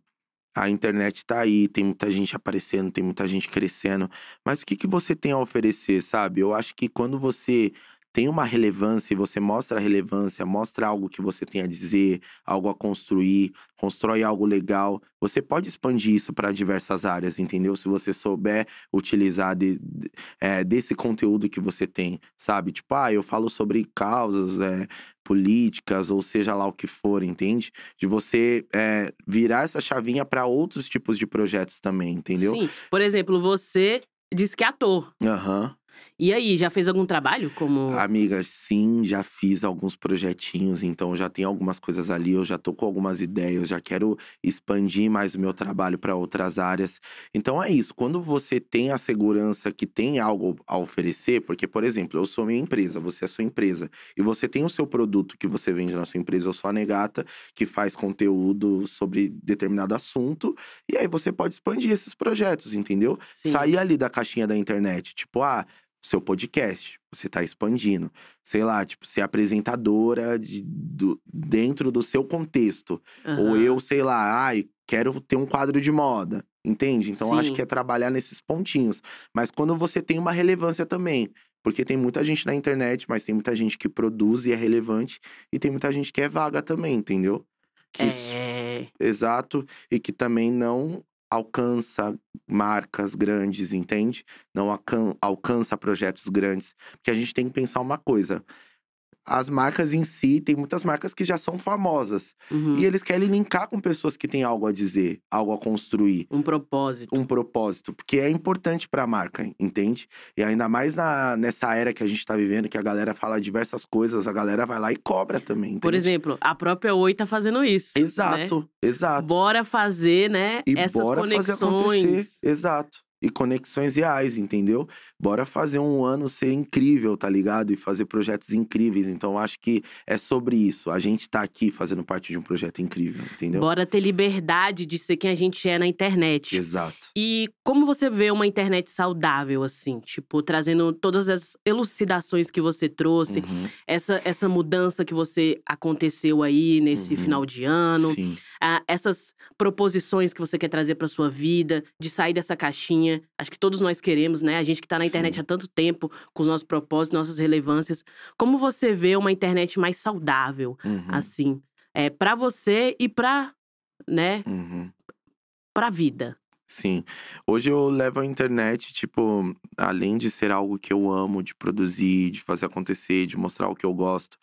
a internet tá aí, tem muita gente aparecendo, tem muita gente crescendo. Mas o que, que você tem a oferecer, sabe? Eu acho que quando você tem uma relevância e você mostra a relevância, mostra algo que você tem a dizer, algo a construir, constrói algo legal, você pode expandir isso para diversas áreas, entendeu? Se você souber utilizar de- de- é, desse conteúdo que você tem, sabe? Tipo, ah, eu falo sobre causas é, políticas, ou seja lá o que for, entende? De você é, virar essa chavinha para outros tipos de projetos também, entendeu? Sim. Por exemplo, você disse que é ator. Aham. E aí, já fez algum trabalho como. Amiga, sim, já fiz alguns projetinhos, então já tem algumas coisas ali, eu já tô com algumas ideias, já quero expandir mais o meu trabalho para outras áreas. Então é isso, quando você tem a segurança que tem algo a oferecer, porque, por exemplo, eu sou minha empresa, você é sua empresa, e você tem o seu produto que você vende na sua empresa, eu sou a Negata, que faz conteúdo sobre determinado assunto, e aí você pode expandir esses projetos, entendeu? Sim. Sair ali da caixinha da internet, tipo, ah, seu podcast, você tá expandindo. Sei lá, tipo, ser apresentadora de, do, dentro do seu contexto. Ou Aham. eu, sei lá, ai, quero ter um quadro de moda. Entende? Então, acho Sim. que é trabalhar nesses pontinhos. Mas quando você tem uma relevância também. Porque tem muita gente na internet, mas tem muita gente que produz e é relevante. E tem muita gente que é vaga também, entendeu? Que isso- É. Exato, e que também não alcança marcas grandes, entende? Não alcan- alcança projetos grandes. Porque a gente tem que pensar uma coisa: as marcas em si, tem muitas marcas que já são famosas. Uhum. E eles querem linkar com pessoas que têm algo a dizer, algo a construir. Um propósito. Um propósito, porque é importante para a marca, entende? E ainda mais na, nessa era que a gente tá vivendo, que a galera fala diversas coisas, a galera vai lá e cobra também. Entende? Por exemplo, a própria Oi tá fazendo isso. né? Exato, exato. Bora fazer, né, E essas bora fazer acontecer. conexões. Exato. E conexões reais, entendeu? Bora fazer um ano ser incrível, tá ligado? E fazer projetos incríveis. Então, acho que é sobre isso. A gente tá aqui fazendo parte de um projeto incrível, entendeu? Bora ter liberdade de ser quem a gente é na internet. Exato. E como você vê uma internet saudável, assim? Tipo, trazendo todas as elucidações que você trouxe, Uhum, essa, essa mudança que você aconteceu aí nesse Uhum. final de ano, ah, essas proposições que você quer trazer pra sua vida, de sair dessa caixinha. Acho que todos nós queremos, né? A gente que tá na internet Sim. há tanto tempo, com os nossos propósitos, nossas relevâncias. Como você vê uma internet mais saudável, Uhum, assim? É, para você e pra, né, uhum. pra vida. Sim. Hoje eu levo a internet, tipo, além de ser algo que eu amo, de produzir, de fazer acontecer, de mostrar o que eu gosto,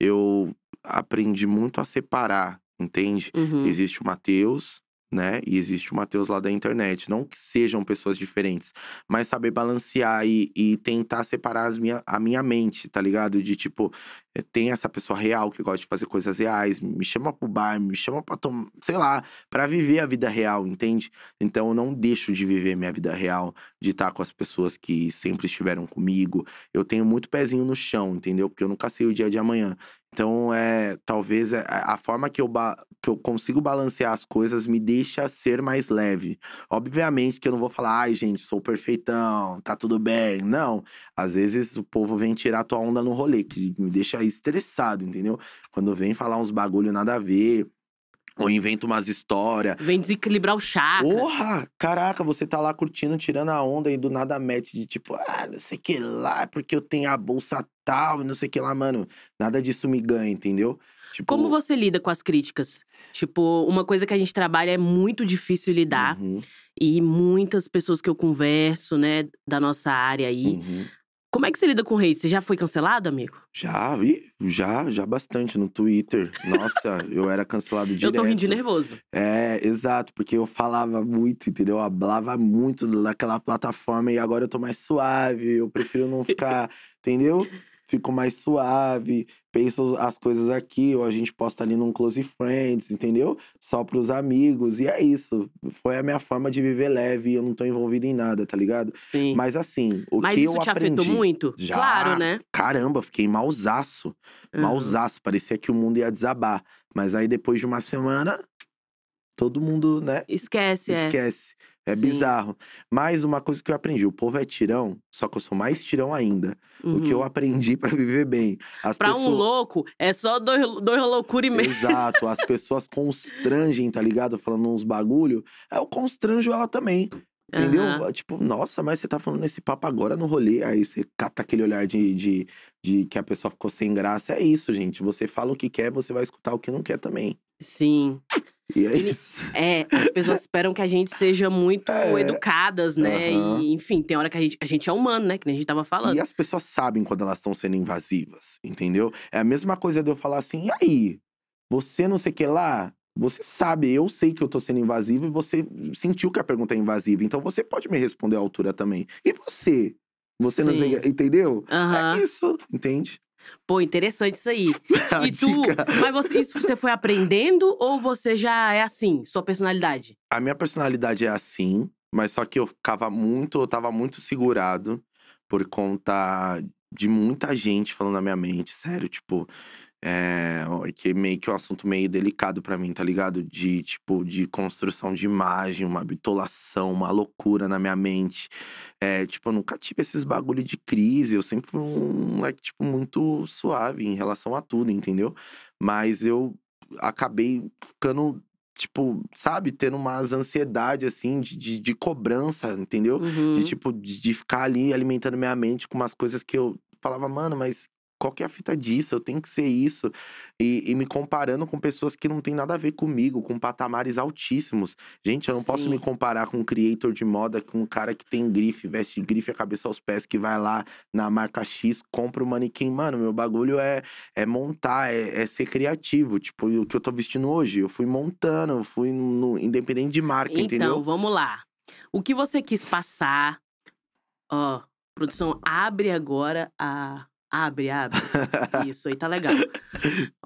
eu aprendi muito a separar, entende? Uhum. Existe o Matheus, né? E existe o Matheus lá da internet. Não que sejam pessoas diferentes, mas saber balancear e, e tentar separar as minha, a minha mente, tá ligado? De tipo, eh, tem essa pessoa real que gosta de fazer coisas reais, me chama pro bar, me chama pra tomar, sei lá, pra viver a vida real, entende? Então eu não deixo de viver minha vida real, de estar com as pessoas que sempre estiveram comigo. Eu tenho muito pezinho no chão, entendeu? Porque eu nunca sei o dia de amanhã. Então, é, talvez é- a forma que eu, que eu consigo balancear as coisas me deixa ser mais leve. Obviamente que eu não vou falar, ai, gente, sou perfeitão, tá tudo bem. Não. Às vezes o povo vem tirar tua onda no rolê, que me deixa estressado, entendeu? Quando vem falar uns bagulho nada a ver, ou inventa umas histórias. Vem desequilibrar o chakra. Porra! Caraca, você tá lá curtindo, tirando a onda e do nada mete de tipo, ah, não sei o que lá, porque eu tenho a bolsa tal, não sei o que lá, mano. Nada disso me ganha, entendeu? Tipo, Como você lida com as críticas? Tipo, uma coisa que a gente trabalha é muito difícil lidar. Uhum, E muitas pessoas que eu converso, né, da nossa área aí. uhum. Como é que você lida com hate? Você já foi cancelado, amigo? Já, vi, já, já bastante no Twitter. Nossa, eu era cancelado direto. Eu tô rindo de nervoso. É, exato, porque eu falava muito, entendeu? Eu falava muito daquela plataforma e agora eu tô mais suave, eu prefiro não ficar, entendeu? Fico mais suave, penso as coisas aqui, ou a gente posta ali num Close Friends, entendeu? Só pros amigos, e é isso. Foi a minha forma de viver leve, eu não tô envolvido em nada, tá ligado? Sim. Mas assim, o Mas que isso eu te aprendi... afetou muito? Já. Claro, né? Caramba, fiquei mausaço. Uhum. Mausaço, parecia que o mundo ia desabar. Mas aí depois de uma semana, todo mundo, né, Esquece, é. esquece. É Sim. bizarro. Mas uma coisa que eu aprendi, o povo é tirão, só que eu sou mais tirão ainda. O que eu Uhum. aprendi pra viver bem. As Pra pessoas... um louco, é só dois, dois loucura e meio. Exato, as pessoas constrangem, tá ligado? Falando uns bagulho. Eu constranjo ela também. Entendeu? Aham. Tipo, nossa, mas você tá falando esse papo agora no rolê. Aí você cata aquele olhar de, de, de que a pessoa ficou sem graça. É isso, gente. Você fala o que quer, você vai escutar o que não quer também. Sim. E é isso. É, as pessoas esperam que a gente seja muito É. educadas, né? Aham. E, enfim, tem hora que a gente, a gente é humano, né? Que nem a gente tava falando. E as pessoas sabem quando elas estão sendo invasivas, entendeu? É a mesma coisa de eu falar assim, e aí? Você não sei o que lá? Você sabe, eu sei que eu tô sendo invasivo e você sentiu que a pergunta é invasiva. Então você pode me responder à altura também. E você? Você não sei, Sim. entendeu? Aham. É isso, entende? Pô, interessante isso aí. E tu, mas você, isso você foi aprendendo ou você já é assim, sua personalidade? A minha personalidade é assim, mas só que eu ficava muito, eu tava muito segurado por conta de muita gente falando na minha mente, sério, tipo, é, que meio que é um assunto meio delicado pra mim, tá ligado? De tipo, de construção de imagem, uma bitolação, uma loucura na minha mente. É, tipo, eu nunca tive esses bagulho de crise, eu sempre fui um moleque, tipo, muito suave em relação a tudo, entendeu? Mas eu acabei ficando tipo, sabe, tendo umas ansiedade, assim, de, de, de cobrança, entendeu? Uhum. De, tipo, de, de ficar ali alimentando minha mente com umas coisas que eu falava, mano, mas qual que é a fita disso? Eu tenho que ser isso. E, e me comparando com pessoas que não tem nada a ver comigo, com patamares altíssimos. Gente, eu não posso Sim. me comparar com um creator de moda, com um cara que tem grife, veste grife a cabeça aos pés, que vai lá na marca X, compra o manequim. Mano, meu bagulho é, é montar, é, é ser criativo. Tipo, o que eu tô vestindo hoje, eu fui montando, eu fui no, independente de marca, Então, entendeu? vamos lá. O que você quis passar? Ó, produção, abre agora a. Abre, abre. Isso aí tá legal.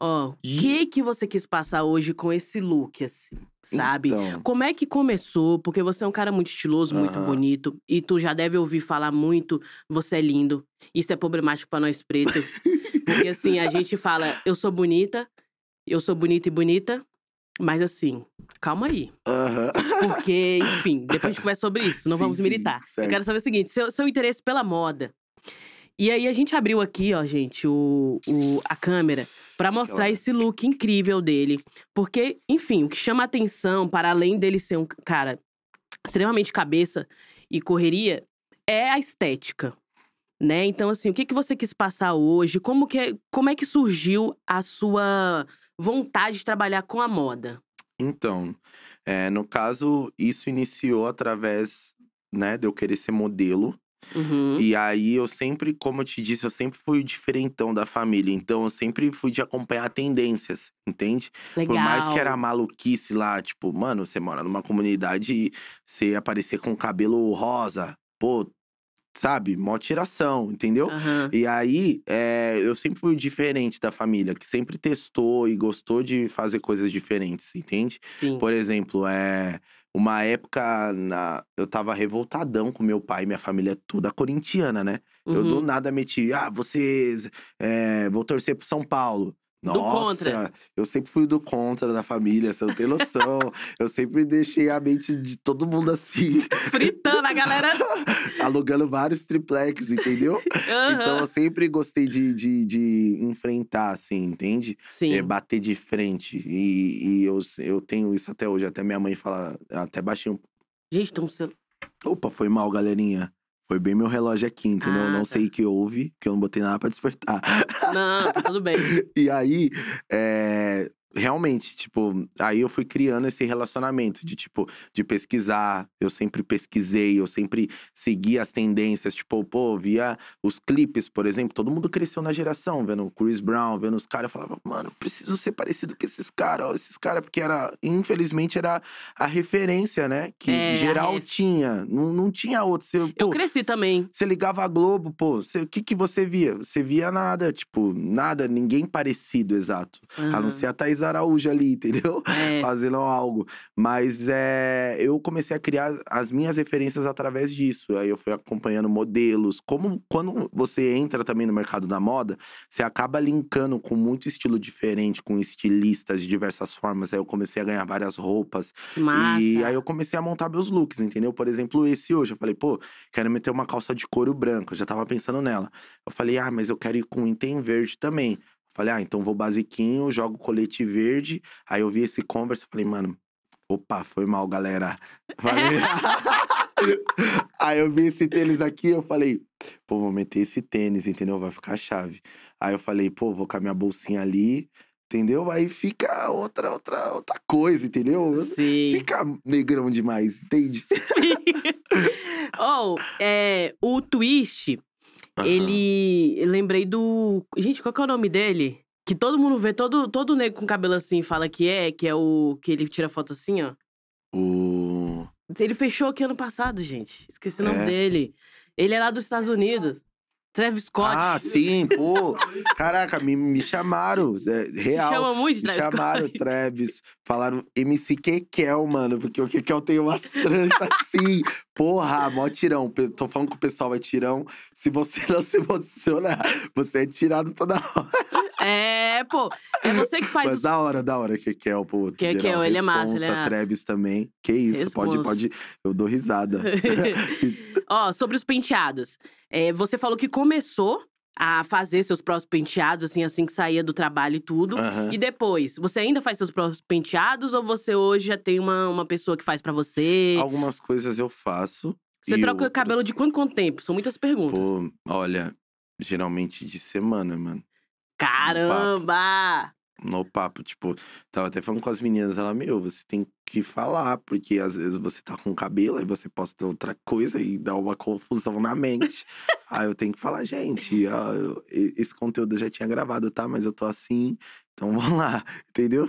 Ó, o Ih. que que você quis passar hoje com esse look, assim? Sabe? Então, Como é que começou? Porque você é um cara muito estiloso, muito Aham. bonito. E tu já deve ouvir falar muito, você é lindo. Isso é problemático pra nós pretos. Porque assim, a gente fala, eu sou bonita, eu sou bonita e bonita. Mas assim, calma aí. aham. Porque, enfim, depois a gente conversa sobre isso, não Sim, vamos sim, militar. Eu certo. quero saber o seguinte: seu, seu interesse pela moda. E aí a gente abriu aqui, ó, gente, o, o- a câmera pra mostrar esse look incrível dele. Porque, enfim, o que chama atenção, para além dele ser um cara extremamente cabeça e correria, é a estética. Né? Então, assim, o que, que você quis passar hoje? Como, que, é- como é que surgiu a sua vontade de trabalhar com a moda? Então, é, no caso, isso iniciou através, né, de eu querer ser modelo. Uhum. E aí eu sempre, como eu te disse, eu sempre fui o diferentão da família. Então eu sempre fui de acompanhar tendências, entende? Legal. Por mais que era maluquice lá, tipo, mano, você mora numa comunidade e você aparecer com cabelo rosa, pô, sabe? Mó tiração, entendeu? Aham. E aí, é, eu sempre fui o diferente da família, que sempre testou e gostou de fazer coisas diferentes, entende? Sim. Por exemplo, é. Uma época, na, eu tava revoltadão com meu pai, minha família é toda corintiana, né? Eu do Uhum. nada meti, ah, vocês, é, vou torcer pro São Paulo. Do Nossa, contra. eu sempre fui do contra da família, você não tem noção. eu sempre deixei a mente de todo mundo assim, Fritando a galera. alugando vários triplex, entendeu? Então Aham. eu sempre gostei de, de, de enfrentar, assim, entende? Sim. É, bater de frente. E, e eu, eu tenho isso até hoje. Até minha mãe fala, até baixinho. Gente, então você. Opa, foi mal, galerinha. Foi bem meu relógio aqui, entendeu? Ah, não tá. sei o que houve, que eu não botei nada pra despertar. Não, tá tudo bem. E aí, é, realmente, tipo, aí eu fui criando esse relacionamento de, tipo, de pesquisar. Eu sempre pesquisei, eu sempre segui as tendências. Tipo, pô, via os clipes, por exemplo. Todo mundo cresceu na geração, vendo o Chris Brown, vendo os caras. Eu falava, mano, eu preciso ser parecido com esses caras, esses caras. Porque era, infelizmente, era a referência, né? Que É, geral ref- tinha. Não, não tinha outro. Você, Eu pô, cresci também. você ligava a Globo, pô, o que, que você via? Você via nada, tipo, nada, ninguém parecido, exato. A não ser a Thaís Araújo ali, entendeu? É. Fazendo algo. Mas é, eu comecei a criar as minhas referências através disso. Aí eu fui acompanhando modelos. Como quando você entra também no mercado da moda, você acaba linkando com muito estilo diferente, com estilistas de diversas formas. Aí eu comecei a ganhar várias roupas. Massa. E aí eu comecei a montar meus looks, entendeu? Por exemplo, esse hoje, eu falei, pô, quero meter uma calça de couro branco. Eu já tava pensando nela. Eu falei, ah, mas eu quero ir com item verde também. Falei, ah, então vou basiquinho, jogo colete verde. Aí eu vi esse Converse, falei, mano, opa, foi mal, galera. Falei... aí eu vi esse tênis aqui, eu falei, pô, vou meter esse tênis, entendeu? Vai ficar chave. Aí eu falei, pô, vou com a minha bolsinha ali, entendeu? Aí fica outra, outra, outra coisa, entendeu? Sim. Fica negrão demais, entende? oh, é, o Twist, Aham. ele. Lembrei do. Gente, qual que é o nome dele? Que todo mundo vê, todo, todo negro com cabelo assim fala que é, que é o. Que ele tira foto assim, ó. O... Ele fechou aqui ano passado, gente. Esqueci o nome É? dele. Ele é lá dos Estados Unidos. Travis Scott. Ah, sim, pô. Caraca, me, me chamaram. É, real. chama muito Me Travis chamaram Scott. Travis, falaram MC Kekel, mano, porque o Kekel tem umas tranças assim. Porra, mó tirão. Tô falando que o pessoal é tirão. Se você não se emociona, você é tirado toda hora. É, pô. É você que faz Mas os. da hora, da hora, Kekel, pô. Kekel, geral, ele é massa, ele é responsa, massa. Travis também. Que isso, pode, Responsa. pode. Eu dou risada. Ó, sobre os penteados. É, você falou que começou a fazer seus próprios penteados, assim, assim que saía do trabalho e tudo. Aham. E depois, você ainda faz seus próprios penteados ou você hoje já tem uma, uma pessoa que faz pra você? Algumas coisas eu faço. Você troca o outras- cabelo de quanto quanto tempo? São muitas perguntas. Pô, olha, geralmente de semana, mano. Caramba! No papo, tipo, tava até falando com as meninas, ela, meu, você tem que falar, porque às vezes você tá com cabelo, aí você posta outra coisa e dá uma confusão na mente. aí eu tenho que falar, gente, ó, e- esse conteúdo eu já tinha gravado, tá? Mas eu tô assim, então vamos lá, entendeu?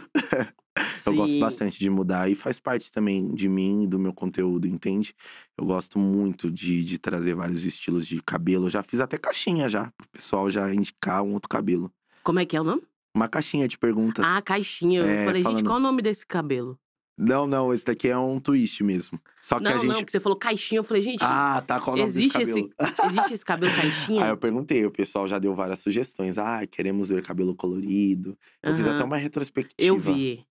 Eu gosto bastante de mudar e faz parte também de mim e do meu conteúdo, entende? Eu gosto muito de, de trazer vários estilos de cabelo. Já fiz até caixinha já, pro pessoal já indicar um outro cabelo. Como é que é o nome? Uma caixinha de perguntas. Ah, caixinha. Eu É, falei, gente, falando- qual o nome desse cabelo? Não, não, esse daqui é um twist mesmo. Só que não, a gente. não, porque você falou caixinha. Eu falei, gente, Ah, tá, qual o nome existe, desse esse, cabelo? existe esse cabelo caixinha? Aí eu perguntei, o pessoal já deu várias sugestões. Ah, queremos ver cabelo colorido. Eu fiz Aham. até uma retrospectiva. Eu vi.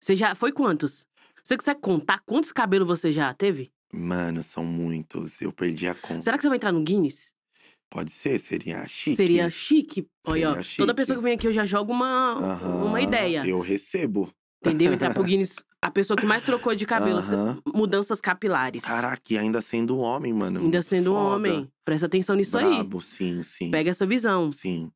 Você já. Foi quantos? Você consegue contar quantos cabelos você já teve? Mano, são muitos. Eu perdi a conta. Será que você vai entrar no Guinness? Pode ser? Seria chique. Seria chique. Olha, ó. Seria Toda chique. pessoa que vem aqui eu já jogo uma, Aham, uma ideia. Eu recebo. Entendeu? Entrar pro Guinness. A pessoa que mais trocou de cabelo. Aham. Mudanças capilares. Caraca, e ainda sendo homem, mano. Ainda sendo um Foda. homem. Presta atenção nisso aí. Brabo, sim, sim. Pega essa visão. Sim.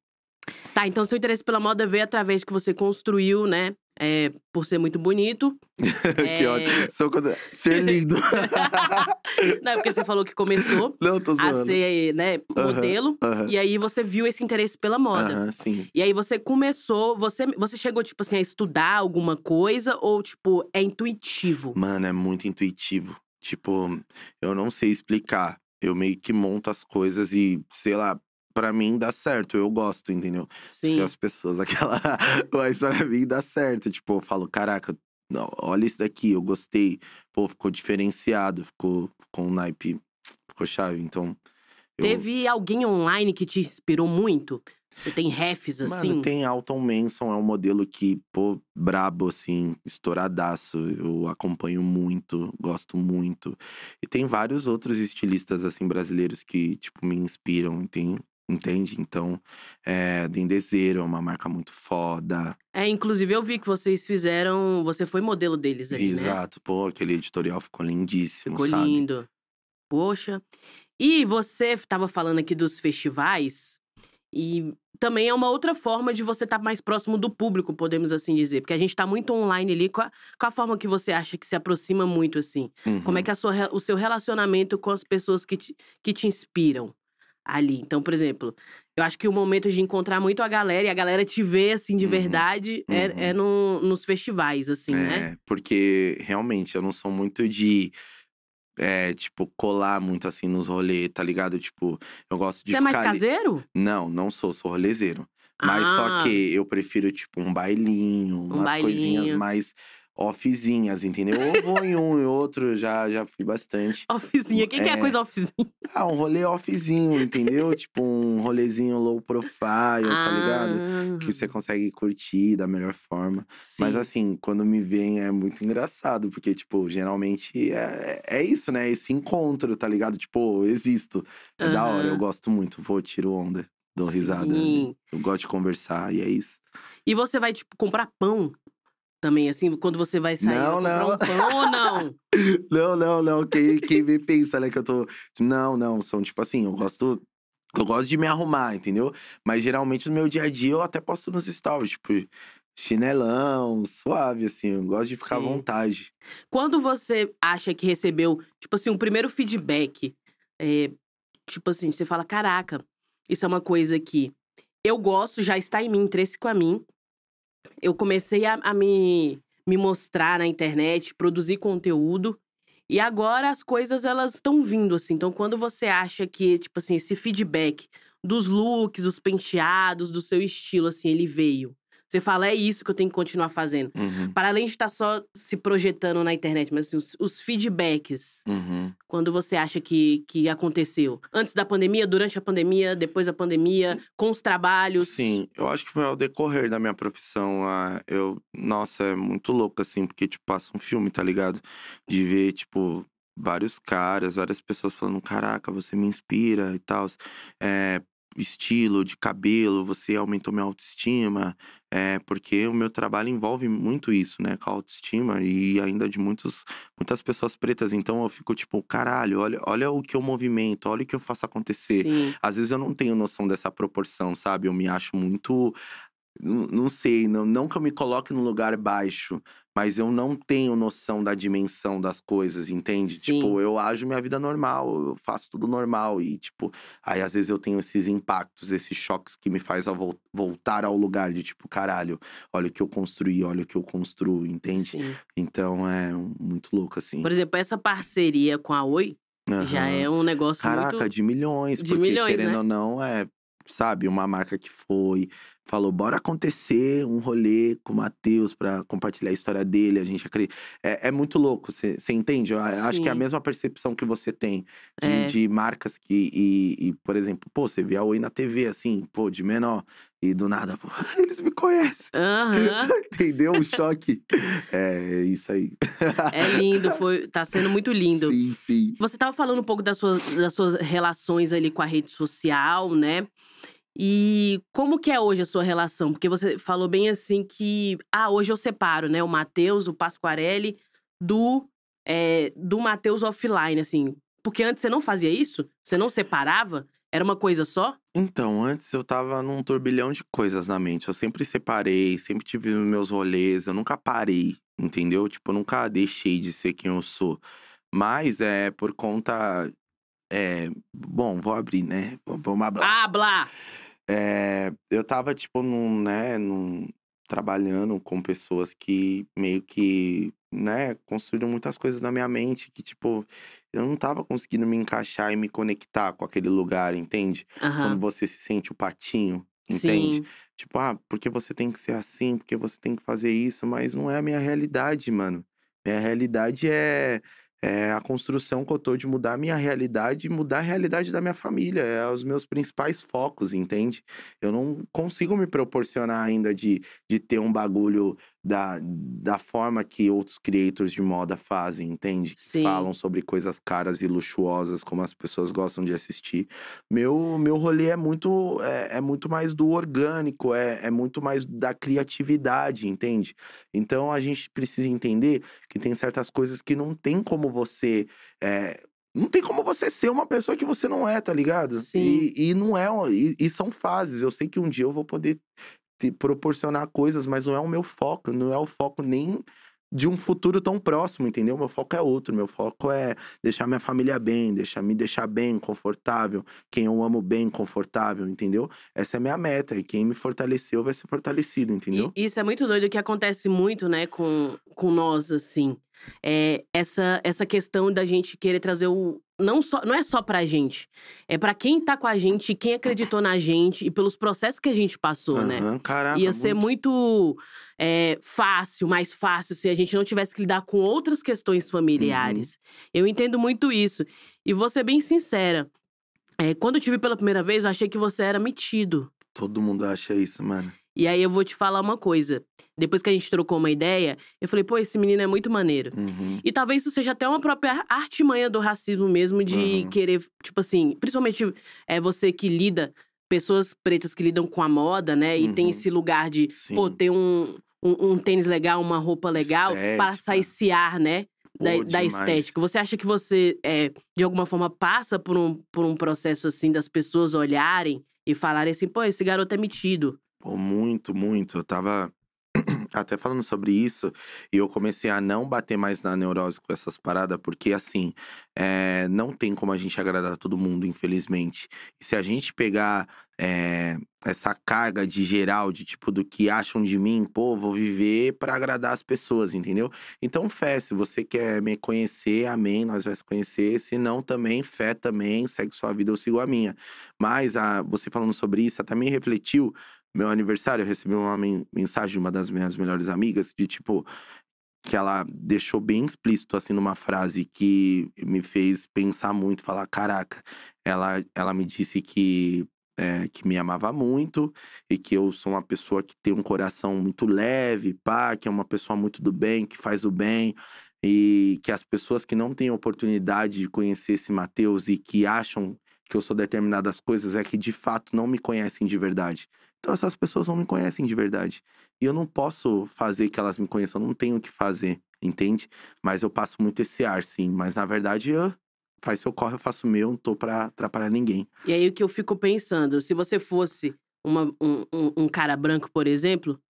Tá, então seu interesse pela moda veio através que você construiu, né? É, por ser muito bonito. que É. ótimo. Só quando... Ser lindo. Não, é porque você falou que começou Não, tô a ser, né, modelo. aham, E aí você viu esse interesse pela moda. aham, sim. E aí você começou, você, você chegou, tipo assim, a estudar alguma coisa ou, tipo, é intuitivo? Mano, é muito intuitivo. Tipo, eu não sei explicar. Eu meio que monto as coisas e, sei lá, pra mim dá certo. Eu gosto, entendeu? Se Sim. as pessoas, aquela. Mas pra mim dá certo. Tipo, eu falo, caraca, não, olha isso daqui, eu gostei. Pô, ficou diferenciado, ficou com um naipe, ficou chave. Então. eu- Teve alguém online que te inspirou muito? Você tem refs assim? Mano, tem Alton Manson, é um modelo que, pô, brabo, assim, estouradaço. Eu acompanho muito, gosto muito. E tem vários outros estilistas, assim, brasileiros que, tipo, me inspiram, entende? Entende? Então, é, Dendezeiro é uma marca muito foda. É, inclusive eu vi que vocês fizeram. Você foi modelo deles ali, né? Exato, pô, aquele editorial ficou lindíssimo, Ficou sabe? lindo. Poxa. E você estava falando aqui dos festivais. E também é uma outra forma de você estar mais próximo do público, podemos assim dizer. Porque a gente tá muito online ali. Qual a, qual a forma que você acha que se aproxima muito, assim? Como é que é sua o seu relacionamento com as pessoas que te, que te inspiram ali? Então, por exemplo, eu acho que o momento de encontrar muito a galera e a galera te ver, assim, de Uhum, verdade, uhum. é, é no- nos festivais, assim, é, né? porque realmente eu não sou muito de. É, tipo, colar muito assim nos rolês, tá ligado? Tipo, eu gosto de Você é mais ficar ali- caseiro? Não, não sou, sou rolezeiro. Mas Ah. só que eu prefiro, tipo, um bailinho, umas coisinhas bailinho. mais offzinhas, entendeu? Ou vou em um e outro, já, já fui bastante. Offzinha. O que, que é É. coisa offzinha? Ah, um rolê offzinho, entendeu? tipo, um rolezinho low profile, tá ligado? Que você consegue curtir da melhor forma. Mas Ah, sim. assim, quando me veem é muito engraçado, porque, tipo, geralmente é, é isso, né? Esse encontro, tá ligado? Tipo, eu existo. É da hora, eu gosto muito. Vou, tiro onda, dou risada. Sim. Eu gosto de conversar e é isso. E você vai, tipo, comprar pão também, assim, quando você vai sair? Não, não. um pão ou não? Não, não, não. Quem, quem me pensa, né, que eu tô. Não, não. São tipo assim, eu gosto. Eu gosto de me arrumar, entendeu? Mas geralmente no meu dia a dia eu até posto nos stories, tipo, chinelão, suave, assim. Eu gosto de ficar à Sim. vontade. Quando você acha que recebeu, tipo assim, um primeiro feedback, é, tipo assim, você fala: caraca, isso é uma coisa que eu gosto, já está em mim, intrínseco a mim. Eu comecei a, a me, me mostrar na internet, produzir conteúdo. E agora as coisas, elas estão vindo, assim. Então, quando você acha que, tipo assim, esse feedback dos looks, dos penteados, do seu estilo, assim, ele veio. Você fala, é isso que eu tenho que continuar fazendo. Uhum, Para além de estar só se projetando na internet, mas assim, os, os feedbacks, uhum. quando você acha que, que aconteceu? Antes da pandemia, durante a pandemia, depois da pandemia, com os trabalhos? Sim, eu acho que foi ao decorrer da minha profissão. ah, eu, nossa, é muito louco, assim, porque, tipo, passa um filme, tá ligado? De ver, tipo, vários caras, várias pessoas falando, caraca, você me inspira e tal. É, estilo, de cabelo, você aumentou minha autoestima. É, porque o meu trabalho envolve muito isso, né? Com a autoestima e ainda de muitos, muitas pessoas pretas. Então eu fico tipo, caralho, olha, olha o que eu movimento, olha o que eu faço acontecer. Sim. Às vezes eu não tenho noção dessa proporção, sabe? Eu me acho muito. Não, não sei, não, não que eu me coloque num lugar baixo, mas eu não tenho noção da dimensão das coisas, entende? Sim. Tipo, eu ajo minha vida normal, eu faço tudo normal e tipo, aí às vezes eu tenho esses impactos, esses choques que me faz vol- voltar ao lugar de tipo, caralho, olha o que eu construí, olha o que eu construo, entende? Sim. Então é muito louco assim. Por exemplo, essa parceria com a Oi já Aham. é um negócio Caraca, muito. de milhões, de porque milhões, querendo né? ou não, é, sabe, uma marca que foi, falou, bora acontecer um rolê com o Matheus pra compartilhar a história dele, a gente acredita. É, é muito louco, você entende? Eu a- acho que é a Sim. mesma percepção que você tem de, É. de marcas que, e, e, por exemplo, pô, você vê a Oi na TV, assim, pô, de menor, e do nada, pô, eles me conhecem, Aham. entendeu? O choque. É isso aí. É lindo, foi, tá sendo muito lindo. Sim, sim. Você tava falando um pouco das suas, das suas relações ali com a rede social, né? E como que é hoje a sua relação? Porque você falou bem assim que… Ah, hoje eu separo, né? O Matheus, o Pasquarelli, do, é, do Matheus offline, assim. Porque antes você não fazia isso? Você não separava? Era uma coisa só? Então, antes eu tava num turbilhão de coisas na mente. Eu sempre separei, sempre tive meus rolês, eu nunca parei, entendeu? Tipo, eu nunca deixei de ser quem eu sou. Mas é por conta. É, bom, vou abrir, né? Vamos abrir. Ah, blá! É, eu tava, tipo, num, né, num, trabalhando com pessoas que meio que, né, construíram muitas coisas na minha mente que, tipo, eu não tava conseguindo me encaixar e me conectar com aquele lugar, entende? Quando Aham. você se sente o patinho, entende? Sim. Tipo, ah, porque você tem que ser assim, porque você tem que fazer isso, mas não é a minha realidade, mano. Minha realidade é, é a construção que eu tô de mudar a minha realidade e mudar a realidade da minha família. É os meus principais focos, entende? Eu não consigo me proporcionar ainda de, de ter um bagulho da, da forma que outros creators de moda fazem, entende? Sim. falam sobre coisas caras e luxuosas, como as pessoas gostam de assistir. Meu, meu rolê é muito, é, é muito mais do orgânico, é, é muito mais da criatividade, entende? Então a gente precisa entender que tem certas coisas que não tem como você. é, não tem como você ser uma pessoa que você não é, tá ligado? Sim. E, e não é. E, e são fases. Eu sei que um dia eu vou poder proporcionar coisas, mas não é o meu foco, não é o foco nem de um futuro tão próximo, entendeu? Meu foco é outro, meu foco é deixar minha família bem, deixar me deixar bem, confortável, quem eu amo bem, confortável, entendeu? Essa é a minha meta e quem me fortaleceu vai ser fortalecido, entendeu? E isso é muito doido, que acontece muito, né, com, com nós, assim. É essa, essa questão da gente querer trazer o. Não, só, não é só pra gente. É pra quem tá com a gente, quem acreditou na gente e pelos processos que a gente passou, né? Aham, caraca, Ia ser muito é, fácil, mais fácil, se a gente não tivesse que lidar com outras questões familiares. Eu entendo muito isso. E vou ser bem sincera. é, quando eu te vi pela primeira vez, eu achei que você era metido. Todo mundo acha isso, mano. E aí eu vou te falar uma coisa. Depois que a gente trocou uma ideia, eu falei, pô, esse menino é muito maneiro. Uhum. E talvez isso seja até uma própria artimanha do racismo mesmo, de Uhum. querer, tipo assim, principalmente é você que lida, pessoas pretas que lidam com a moda, né? E tem Uhum. esse lugar de, pô, Sim. ter um, um, um tênis legal, uma roupa legal, passar esse ar, né? Da, Pô, da estética. Você acha que você, é, de alguma forma, passa por um, por um processo assim das pessoas olharem e falarem assim, pô, esse garoto é metido. Pô, muito, muito. Eu tava até falando sobre isso e eu comecei a não bater mais na neurose com essas paradas, porque assim, é, não tem como a gente agradar todo mundo, infelizmente. E se a gente pegar é, essa carga de geral, de tipo, do que acham de mim, pô, vou viver pra agradar as pessoas, entendeu? Então, fé, se você quer me conhecer, amém, nós vamos conhecer. Se não, também, fé também, segue sua vida, eu sigo a minha. Mas a, você falando sobre isso, até me refletiu. Meu aniversário, eu recebi uma men- mensagem de uma das minhas melhores amigas, de tipo, que ela deixou bem explícito, assim, numa frase que me fez pensar muito, falar, caraca, ela, ela me disse que, é, que me amava muito e que eu sou uma pessoa que tem um coração muito leve, pá, que é uma pessoa muito do bem, que faz o bem. E que as pessoas que não têm oportunidade de conhecer esse Mateus e que acham que eu sou determinadas coisas é que de fato não me conhecem de verdade. Então essas pessoas não me conhecem de verdade. E eu não posso fazer que elas me conheçam, eu não tenho o que fazer, entende? Mas eu passo muito esse ar, sim. Mas na verdade, eu, faz seu corre, eu faço o meu, não tô pra atrapalhar ninguém. E aí o que eu fico pensando, se você fosse uma- um, um- um cara branco, por exemplo,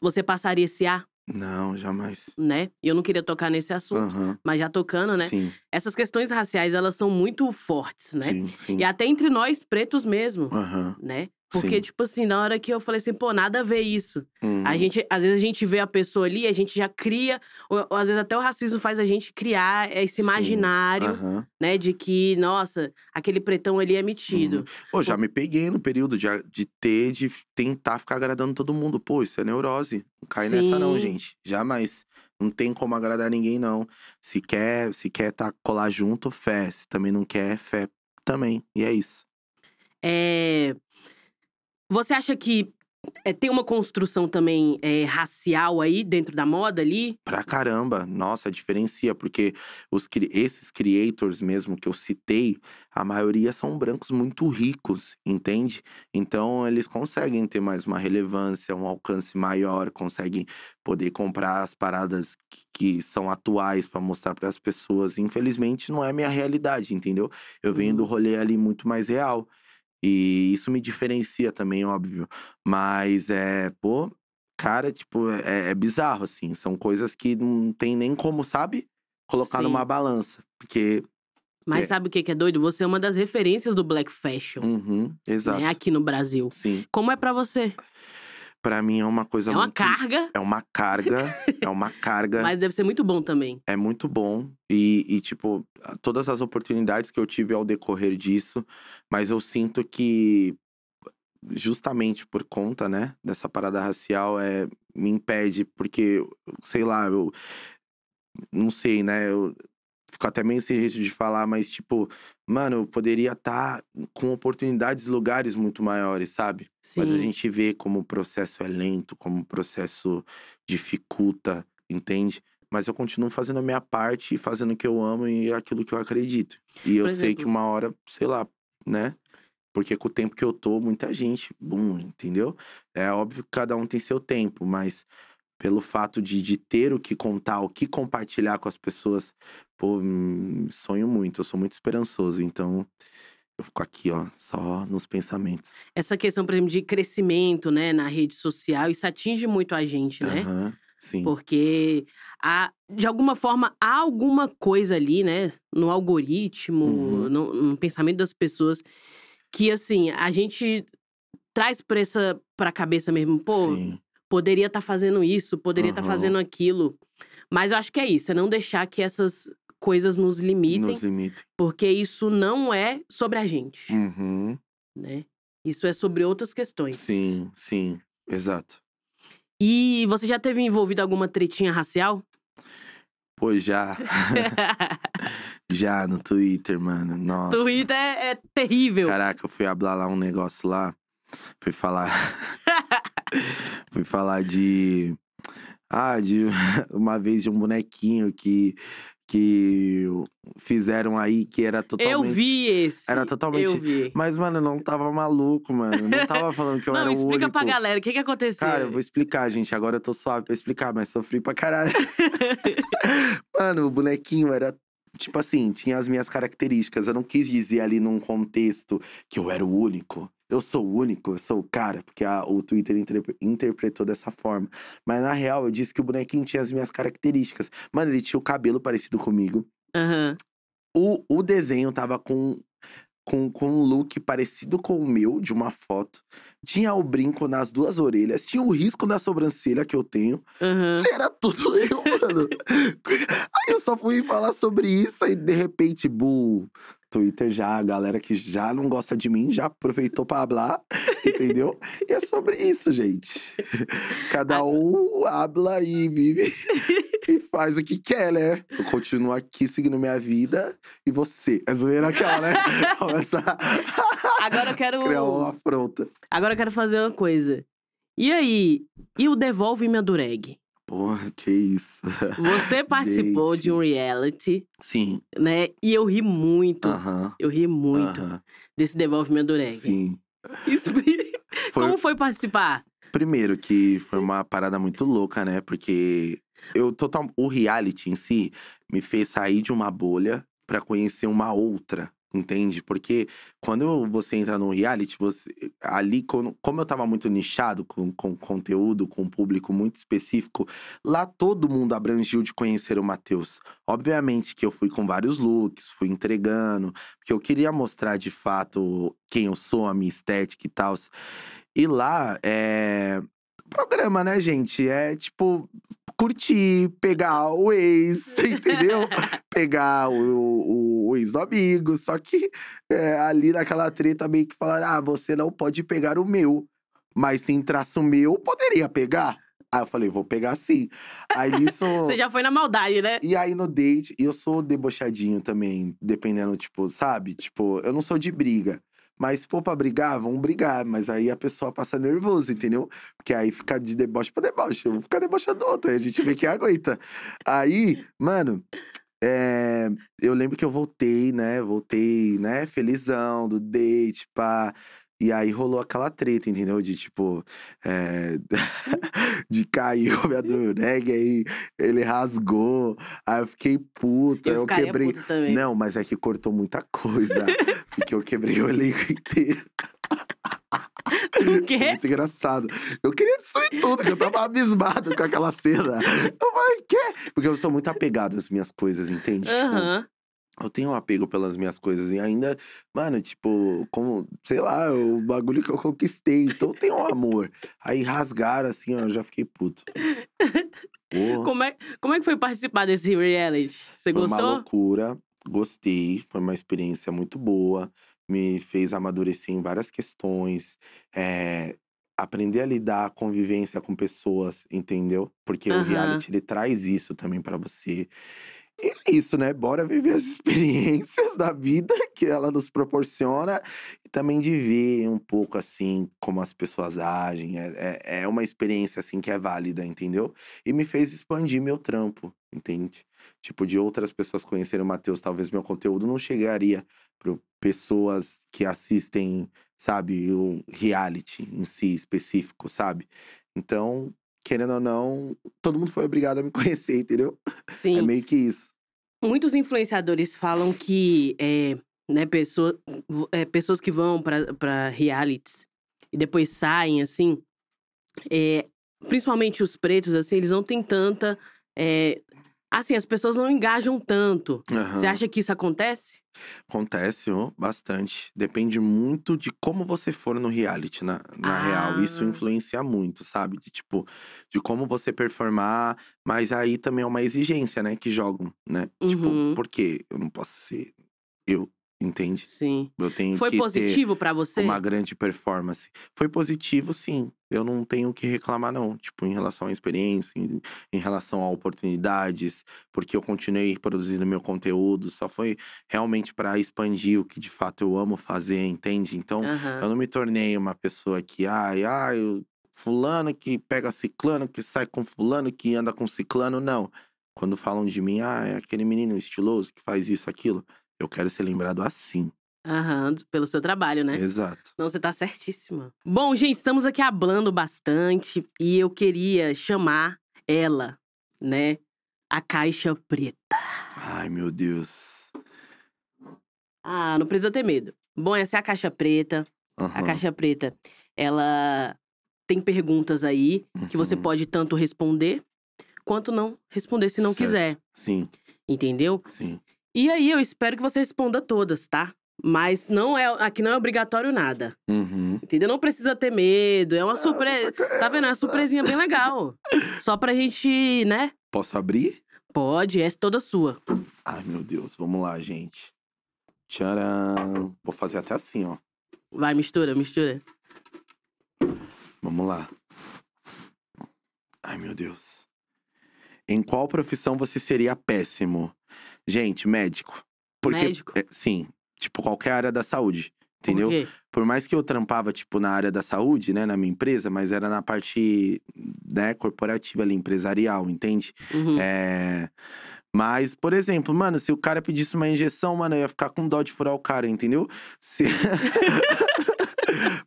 você passaria esse ar, Não, jamais. né? E eu não queria tocar nesse assunto, Aham. mas já tocando, né? Sim, Essas questões raciais, elas são muito fortes, né? sim, sim. E até entre nós pretos mesmo, Aham. né? Porque, Sim. tipo assim, na hora que eu falei assim, pô, nada a ver isso. A Uhum. gente, às vezes a gente vê a pessoa ali, a gente já cria, ou, ou às vezes até o racismo faz a gente criar esse Sim. imaginário, Aham. né? De que, nossa, aquele pretão ali é metido. Uhum. Pô, já me peguei no período de, de ter, de tentar ficar agradando todo mundo. Pô, isso é neurose. Não cai nessa, não, Sim. gente. Jamais. Não tem como agradar ninguém, não. Se quer, se quer tá, colar junto, fé. Se também não quer, fé também. E é isso. É, Você acha que é, tem uma construção também é, racial aí dentro da moda ali? Pra caramba. Nossa, diferencia, porque os, esses creators mesmo que eu citei, a maioria são brancos muito ricos, entende? Então eles conseguem ter mais uma relevância, um alcance maior, conseguem poder comprar as paradas que, que são atuais pra mostrar para as pessoas. Infelizmente não é minha realidade, entendeu? Eu venho do Uhum. rolê ali muito mais real. E isso me diferencia também, óbvio. Mas é, pô, cara, tipo, é, é bizarro, assim. São coisas que não tem nem como, sabe? Colocar Sim. numa balança. Porque. Mas É. sabe o que é doido? Você é uma das referências do Black Fashion, Uhum, exato. né? Aqui no Brasil. Sim. Como é pra você? Pra mim é uma coisa é uma muito. carga, É uma carga. é uma carga. mas deve ser muito bom também. é muito bom. E, e, tipo, todas as oportunidades que eu tive ao decorrer disso, mas eu sinto que justamente por conta, né, dessa parada racial, é, me impede, porque, sei lá, eu não sei, né, eu fico até meio sem jeito de falar, mas, tipo, mano, eu poderia estar com oportunidades lugares muito maiores, sabe? Sim. Mas a gente vê como o processo é lento, como o processo dificulta, entende? Mas eu continuo fazendo a minha parte, fazendo o que eu amo e aquilo que eu acredito. E eu Por sei que exemplo- uma hora, sei lá, né? Porque com o tempo que eu tô, muita gente, bum, entendeu? É óbvio que cada um tem seu tempo, mas pelo fato de, de ter o que contar, o que compartilhar com as pessoas, pô, hum, sonho muito, eu sou muito esperançoso. Então, eu fico aqui, ó, só nos pensamentos. Essa questão, por exemplo, de crescimento, né, na rede social, isso atinge muito a gente, né? Aham, sim. Porque há, de alguma forma há alguma coisa ali, né, no algoritmo, Uhum. no, no pensamento das pessoas, que assim, a gente traz pra, essa, pra cabeça mesmo, pô, Sim. Poderia estar fazendo isso, poderia estar Aham. fazendo aquilo. Mas eu acho que é isso, é não deixar que essas coisas nos limitem, Nos limites. porque isso não é sobre a gente, Uhum. né? Isso é sobre outras questões. Sim, sim. Exato. E você já teve envolvido alguma tretinha racial? Pô, já. já no Twitter, mano. Nossa. Twitter é, é terrível. Caraca, eu fui hablar lá um negócio lá. Fui falar. fui falar de. Ah, de uma vez de um bonequinho que. Que fizeram aí que era totalmente. Eu vi esse. Era totalmente- Eu vi. Mas, mano, eu não tava maluco, mano. Não tava falando que eu Não, era o explica único. pra galera o que, que aconteceu. Cara, eu vou explicar, gente. Agora eu tô suave pra explicar, mas sofri pra caralho. Mano, o bonequinho era. Tipo assim, tinha as minhas características. Eu não quis dizer ali num contexto que eu era o único. Eu sou o único, eu sou o cara, porque a- o Twitter interpre- interpretou dessa forma. Mas na real, eu disse que o bonequinho tinha as minhas características. Mano, ele tinha o cabelo parecido comigo. Aham. O, o desenho tava com, com, com um look parecido com o meu, de uma foto. Tinha o brinco nas duas orelhas, tinha o risco na sobrancelha que eu tenho. Aham. Era tudo eu, mano. Aí eu só fui falar sobre isso, aí de repente, bu, Twitter já, a galera que já não gosta de mim, já aproveitou pra hablar, entendeu? E é sobre isso, gente. Cada um habla e vive e faz o que quer, né? Eu continuo aqui seguindo minha vida e você. É zoeira aquela, né? Começa a Agora eu quero. criar uma afronta. Agora eu quero fazer uma coisa. E aí? E o Devolve Minha Dureg? Porra, que isso. Você participou de um reality, Sim. né? E eu ri muito. Aham. Eu ri muito aham, desse desenvolvimento do reggae. Sim. Explica. Foi- Como foi participar? Primeiro que foi uma parada muito louca, né? Porque eu total o reality em si me fez sair de uma bolha pra conhecer uma outra, entende? Porque quando você entra no reality, você ali como eu tava muito nichado com, com conteúdo, com um público muito específico, lá todo mundo abrangiu de conhecer o Matheus. Obviamente que eu fui com vários looks, fui entregando, porque eu queria mostrar de fato quem eu sou, a minha estética e tal. E lá é. Programa, né, gente? É tipo. Curtir, pegar o ex, entendeu? pegar o, o, o ex do amigo. Só que é, ali naquela treta meio que falaram: ah, você não pode pegar o meu. Mas se entrasse o meu, poderia pegar. Aí eu falei, vou pegar sim. Aí nisso. Você já foi na maldade, né? E aí no date, eu sou debochadinho também, dependendo, tipo, sabe? Tipo, eu não sou de briga. Mas se for pra brigar, vamos brigar. Mas aí a pessoa passa nervoso, entendeu? Porque aí fica de deboche pra deboche. Eu vou ficar debochando do outro, aí a gente vê que aguenta. Aí, mano, é, eu lembro que eu voltei, né? Voltei, né? Felizão do date, pá. E aí rolou aquela treta, entendeu? De tipo. é, de cair o viado reggae, aí ele rasgou. Aí eu fiquei puto, aí Eu eu ficaria quebrei. Não, mas é que cortou muita coisa. porque eu quebrei o elenco inteiro. O quê? muito engraçado. Eu queria destruir tudo, que eu tava abismado com aquela cena. Eu falei, quê? Porque eu sou muito apegado às minhas coisas, entende? Tipo, Aham. Eu tenho um apego pelas minhas coisas e ainda, mano, tipo, como, sei lá, o bagulho que eu conquistei. Então eu tenho um amor. Aí rasgaram assim, ó, eu já fiquei puto. Porra, Como, é, como é que foi participar desse reality? Você foi uma gostou? loucura, gostei, foi uma experiência muito boa, me fez amadurecer em várias questões, é, aprender a lidar, a convivência com pessoas, entendeu? Porque o Aham. reality, ele traz isso também pra você. E é isso, né? Bora viver as experiências da vida que ela nos proporciona e também de ver um pouco assim como as pessoas agem. É, é, é uma experiência assim que é válida, entendeu? E me fez expandir meu trampo, entende? Tipo, de outras pessoas conhecerem o Matheus, talvez meu conteúdo não chegaria para pessoas que assistem, sabe, o reality em si específico, sabe? Então, querendo ou não, todo mundo foi obrigado a me conhecer, entendeu? Sim. É meio que isso. Muitos influenciadores falam que é, né, pessoa, é, pessoas que vão pra realities e depois saem, assim, é, principalmente os pretos, assim, eles não têm tanta. é, assim, as pessoas não engajam tanto. Você Aham. acha que isso acontece? Acontece, ó, bastante. Depende muito de como você for no reality, na, na real. Isso Ah. influencia muito, sabe? De tipo, de como você performar. Mas aí também é uma exigência, né? Que jogam, né? Uhum. Tipo, por quê? Eu não posso ser eu, entende? Sim. Eu tenho Foi que positivo pra você? uma grande performance. Foi positivo, sim. Eu não tenho o que reclamar, não. Tipo, em relação à experiência, em, em relação a oportunidades, porque eu continuei produzindo meu conteúdo, só foi realmente para expandir o que de fato eu amo fazer, entende? Então, Aham. eu não me tornei uma pessoa que, ai, ai, fulano que pega ciclano, que sai com fulano, que anda com ciclano, não. Quando falam de mim, ah, é aquele menino estiloso que faz isso, aquilo, eu quero ser lembrado assim. Aham, pelo seu trabalho, né? Exato. Não, você tá certíssima. Bom, gente, estamos aqui hablando bastante e eu queria chamar ela, né? A Caixa Preta. Ai, meu Deus. Ah, não precisa ter medo. Bom, essa é a Caixa Preta. A Aham. Caixa Preta, ela tem perguntas aí que você Uhum. pode tanto responder quanto não responder se não Certo. quiser, Sim, entendeu? sim. E aí eu espero que você responda todas, tá? Mas não é, aqui não é obrigatório nada, Uhum. entendeu? Não precisa ter medo, é uma surpresa. Tá vendo? É uma surpresinha bem legal. Só pra gente, né? Posso abrir? Pode, é toda sua. Ai, meu Deus. Vamos lá, gente. Tcharam. Vou fazer até assim, ó. Vai, mistura, mistura. Vamos lá. Ai, meu Deus. Em qual profissão você seria péssimo? Gente, médico. Porque, Médico? é, sim. Tipo, qualquer área da saúde. Entendeu? Por? Por mais que eu trampava, tipo, na área da saúde, né, na minha empresa, mas era na parte, né, corporativa ali, empresarial, entende? Uhum. É. Mas, por exemplo, mano, se o cara pedisse uma injeção, mano, eu ia ficar com dó de furar o cara, entendeu? Se...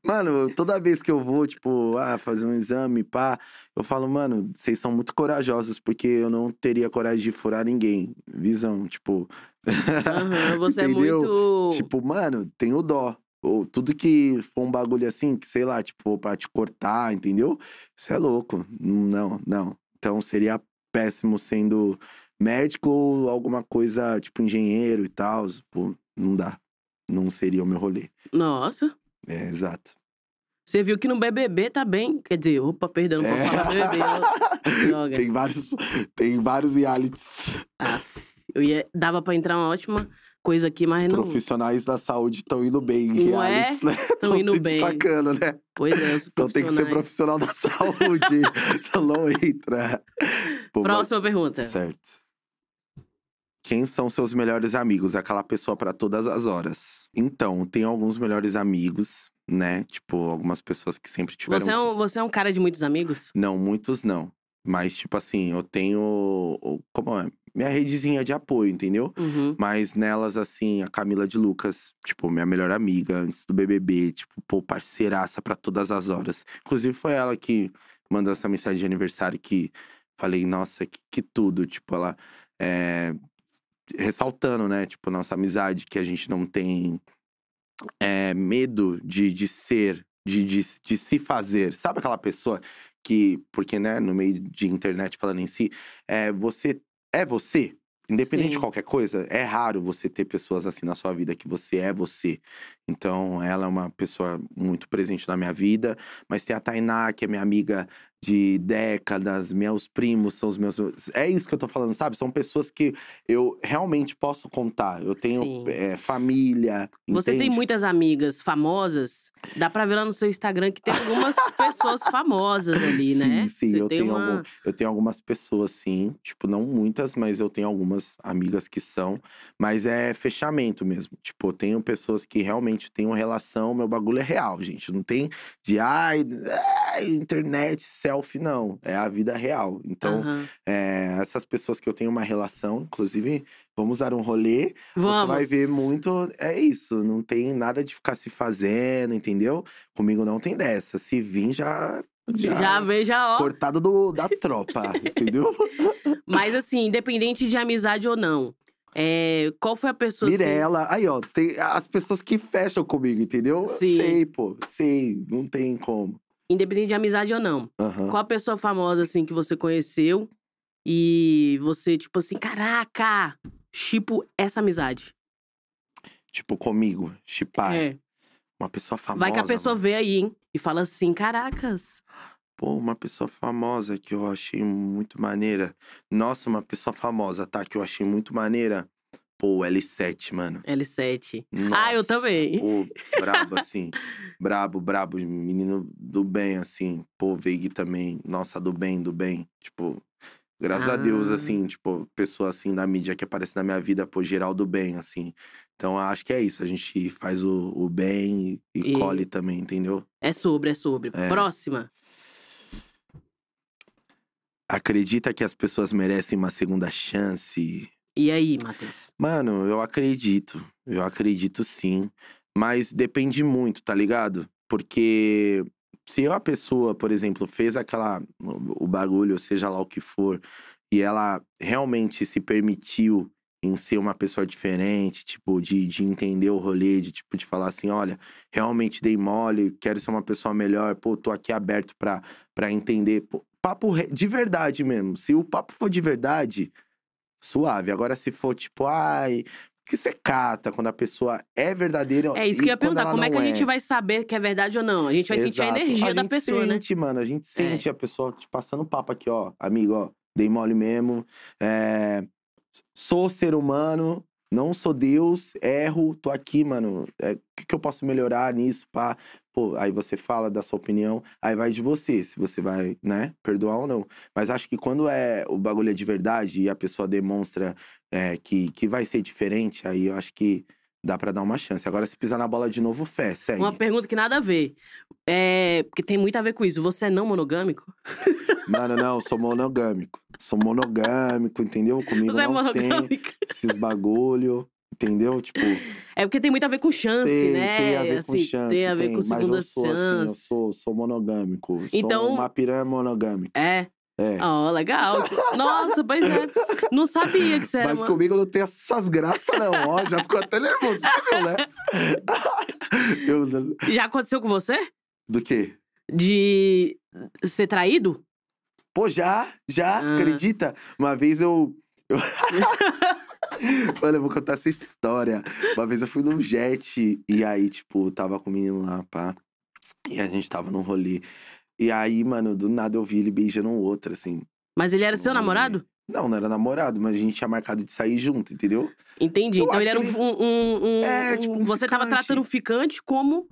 mano, toda vez que eu vou, tipo, ah, fazer um exame, pá, eu falo, mano, vocês são muito corajosos, porque eu não teria coragem de furar ninguém. Visão, tipo. Aham, Você é Entendeu? muito. Tipo, mano, tenho dó. Ou tudo que for um bagulho assim, que sei lá, tipo, pra te cortar, entendeu? Isso é louco. Não, não. Então seria péssimo sendo médico ou alguma coisa, tipo, engenheiro e tal. Pô, não dá. Não seria o meu rolê. Nossa. É, exato. Você viu que no BBB tá bem. Quer dizer, opa, perdão, não É. pode falar BBB. Droga. Tem vários, tem vários realities Ah, eu ia, dava pra entrar uma ótima coisa aqui, mas não. profissionais da saúde estão indo bem em Não é? realities, né? Tão indo se bem. destacando, né? Pois é, os Então tem que ser profissional da saúde. Então não entra. Pô, mas- Próxima pergunta. Certo. Quem são seus melhores amigos? Aquela pessoa pra todas as horas. Então, tenho alguns melhores amigos, né? Tipo, algumas pessoas que sempre tiveram. Você é, um, você é um cara de muitos amigos? Não, muitos não. Mas, tipo assim, eu tenho. Como é? Minha redezinha de apoio, entendeu? Uhum. Mas nelas, assim, a Camila de Lucas, tipo, minha melhor amiga antes do BBB, tipo, pô, parceiraça pra todas as horas. Inclusive, foi ela que mandou essa mensagem de aniversário que falei, nossa, que, que tudo. Tipo, ela é, ressaltando, né, tipo, nossa amizade, que a gente não tem é, medo de, de ser, de, de, de se fazer. Sabe aquela pessoa que, porque, né, no meio de internet falando em si, é, você é você. Independente Sim. de qualquer coisa, é raro você ter pessoas assim na sua vida que você é você. Então, ela é uma pessoa muito presente na minha vida. Mas tem a Tainá, que é minha amiga de décadas, meus primos são os meus. É isso que eu tô falando, sabe? São pessoas que eu realmente posso contar. Eu tenho Sim. é, família. Você tem entende? muitas amigas famosas. Dá pra ver lá no seu Instagram que tem algumas pessoas famosas ali, né? Sim, sim, Você eu tem tenho, uma... algum- eu tenho algumas pessoas, sim. Tipo, não muitas, mas eu tenho algumas amigas que são. Mas é fechamento mesmo. Tipo, eu tenho pessoas que realmente têm uma relação, meu bagulho é real, gente. Não tem de, ai, ai, internet, selfie, não. É a vida real. Então, Aham. é, essas pessoas que eu tenho uma relação, inclusive, vamos dar um rolê. Vamos. Você vai ver muito. É isso, não tem nada de ficar se fazendo, entendeu? Comigo não tem dessa. Se vir, já. Já veja, ó. Cortado do, da tropa, entendeu? Mas assim, independente de amizade ou não. É, qual foi a pessoa assim, Mirella. Aí, ó, tem as pessoas que fecham comigo, entendeu? Eu Sim. Sei, pô, sei, não tem como. independente de amizade ou não? Qual a pessoa famosa assim que você conheceu e você tipo assim, caraca, tipo essa amizade? Tipo, comigo, chipar. É. Uma pessoa famosa. Vai que a pessoa mano. vê aí, hein? E fala assim, caracas. Pô, uma pessoa famosa que eu achei muito maneira. Nossa, uma pessoa famosa, tá? Que eu achei muito maneira. Pô, o L7, mano. L7. Ah, eu Nossa, também. Pô, brabo, assim. brabo, brabo. Menino do bem, assim. Pô, Veig também. Nossa, do bem, do bem. Tipo, graças a Deus, Ah. assim, tipo, pessoa assim da mídia que aparece na minha vida, pô, geral do bem, assim. Então, acho que é isso. A gente faz o, o bem e, E- colhe também, entendeu? É sobre, é sobre. É. Próxima. Acredita que as pessoas merecem uma segunda chance? E aí, Matheus? Mano, eu acredito. Eu acredito sim. Mas depende muito, tá ligado? Porque se a pessoa, por exemplo, fez aquela. o bagulho, seja lá o que for, e ela realmente se permitiu em ser uma pessoa diferente, tipo, de, de entender o rolê, de tipo, de falar assim, olha, realmente dei mole, quero ser uma pessoa melhor, pô, tô aqui aberto pra, pra entender. Pô, papo de verdade mesmo. Se o papo for de verdade, suave. Agora, se for tipo, ai, que você cata quando a pessoa é verdadeira. É isso que eu ia perguntar. Como é que a gente vai saber que é verdade ou não? A gente vai sentir a Exato. energia da gente pessoa, né? sente, mano. A gente É. sente a pessoa te passando papo aqui, ó. Amigo, ó. Dei mole mesmo. É, Sou ser humano. Não sou Deus. Erro. Tô aqui, mano. É, O que, que eu posso melhorar nisso, pá? Pô, aí você fala da sua opinião. Aí vai de você. Se você vai, né? Perdoar ou não. Mas acho que quando é o bagulho é de verdade e a pessoa demonstra é, que, que vai ser diferente, aí eu acho que Dá pra dar uma chance. Agora, se pisar na bola de novo, fé, segue. Uma pergunta que nada a ver. É, porque tem muito a ver com isso. Você é não monogâmico? Mano, não, sou monogâmico. Sou monogâmico, entendeu? Comigo Você é não tem monogâmico? esses bagulho, entendeu? Tipo, É porque tem muito a ver com chance, tem, né? tem a ver com assim, chance. tem a ver tem, com mas segunda eu sou assim, eu chance. sou, sou monogâmico. Então- Sou uma piranha monogâmica. É. É. Ó, legal. Nossa, pois é. Não sabia que você era Mas uma... comigo não tem essas graças, não. Ó, já ficou até nervoso, né? Eu- Já aconteceu com você? do quê? De ser traído? Pô, já, já, Ah. acredita? Uma vez eu. eu... Mano, eu vou contar essa história. Uma vez eu fui num jet e aí, tipo, tava com o menino lá, pá. E a gente tava num rolê. E aí, mano, do nada eu vi ele beijando um outro, assim. Mas ele era seu namorado? Não, não era namorado, mas a gente tinha marcado de sair junto, entendeu? Entendi. Eu então ele era que um, um, um- É, tipo um Você tava ficante. tratando o ficante como.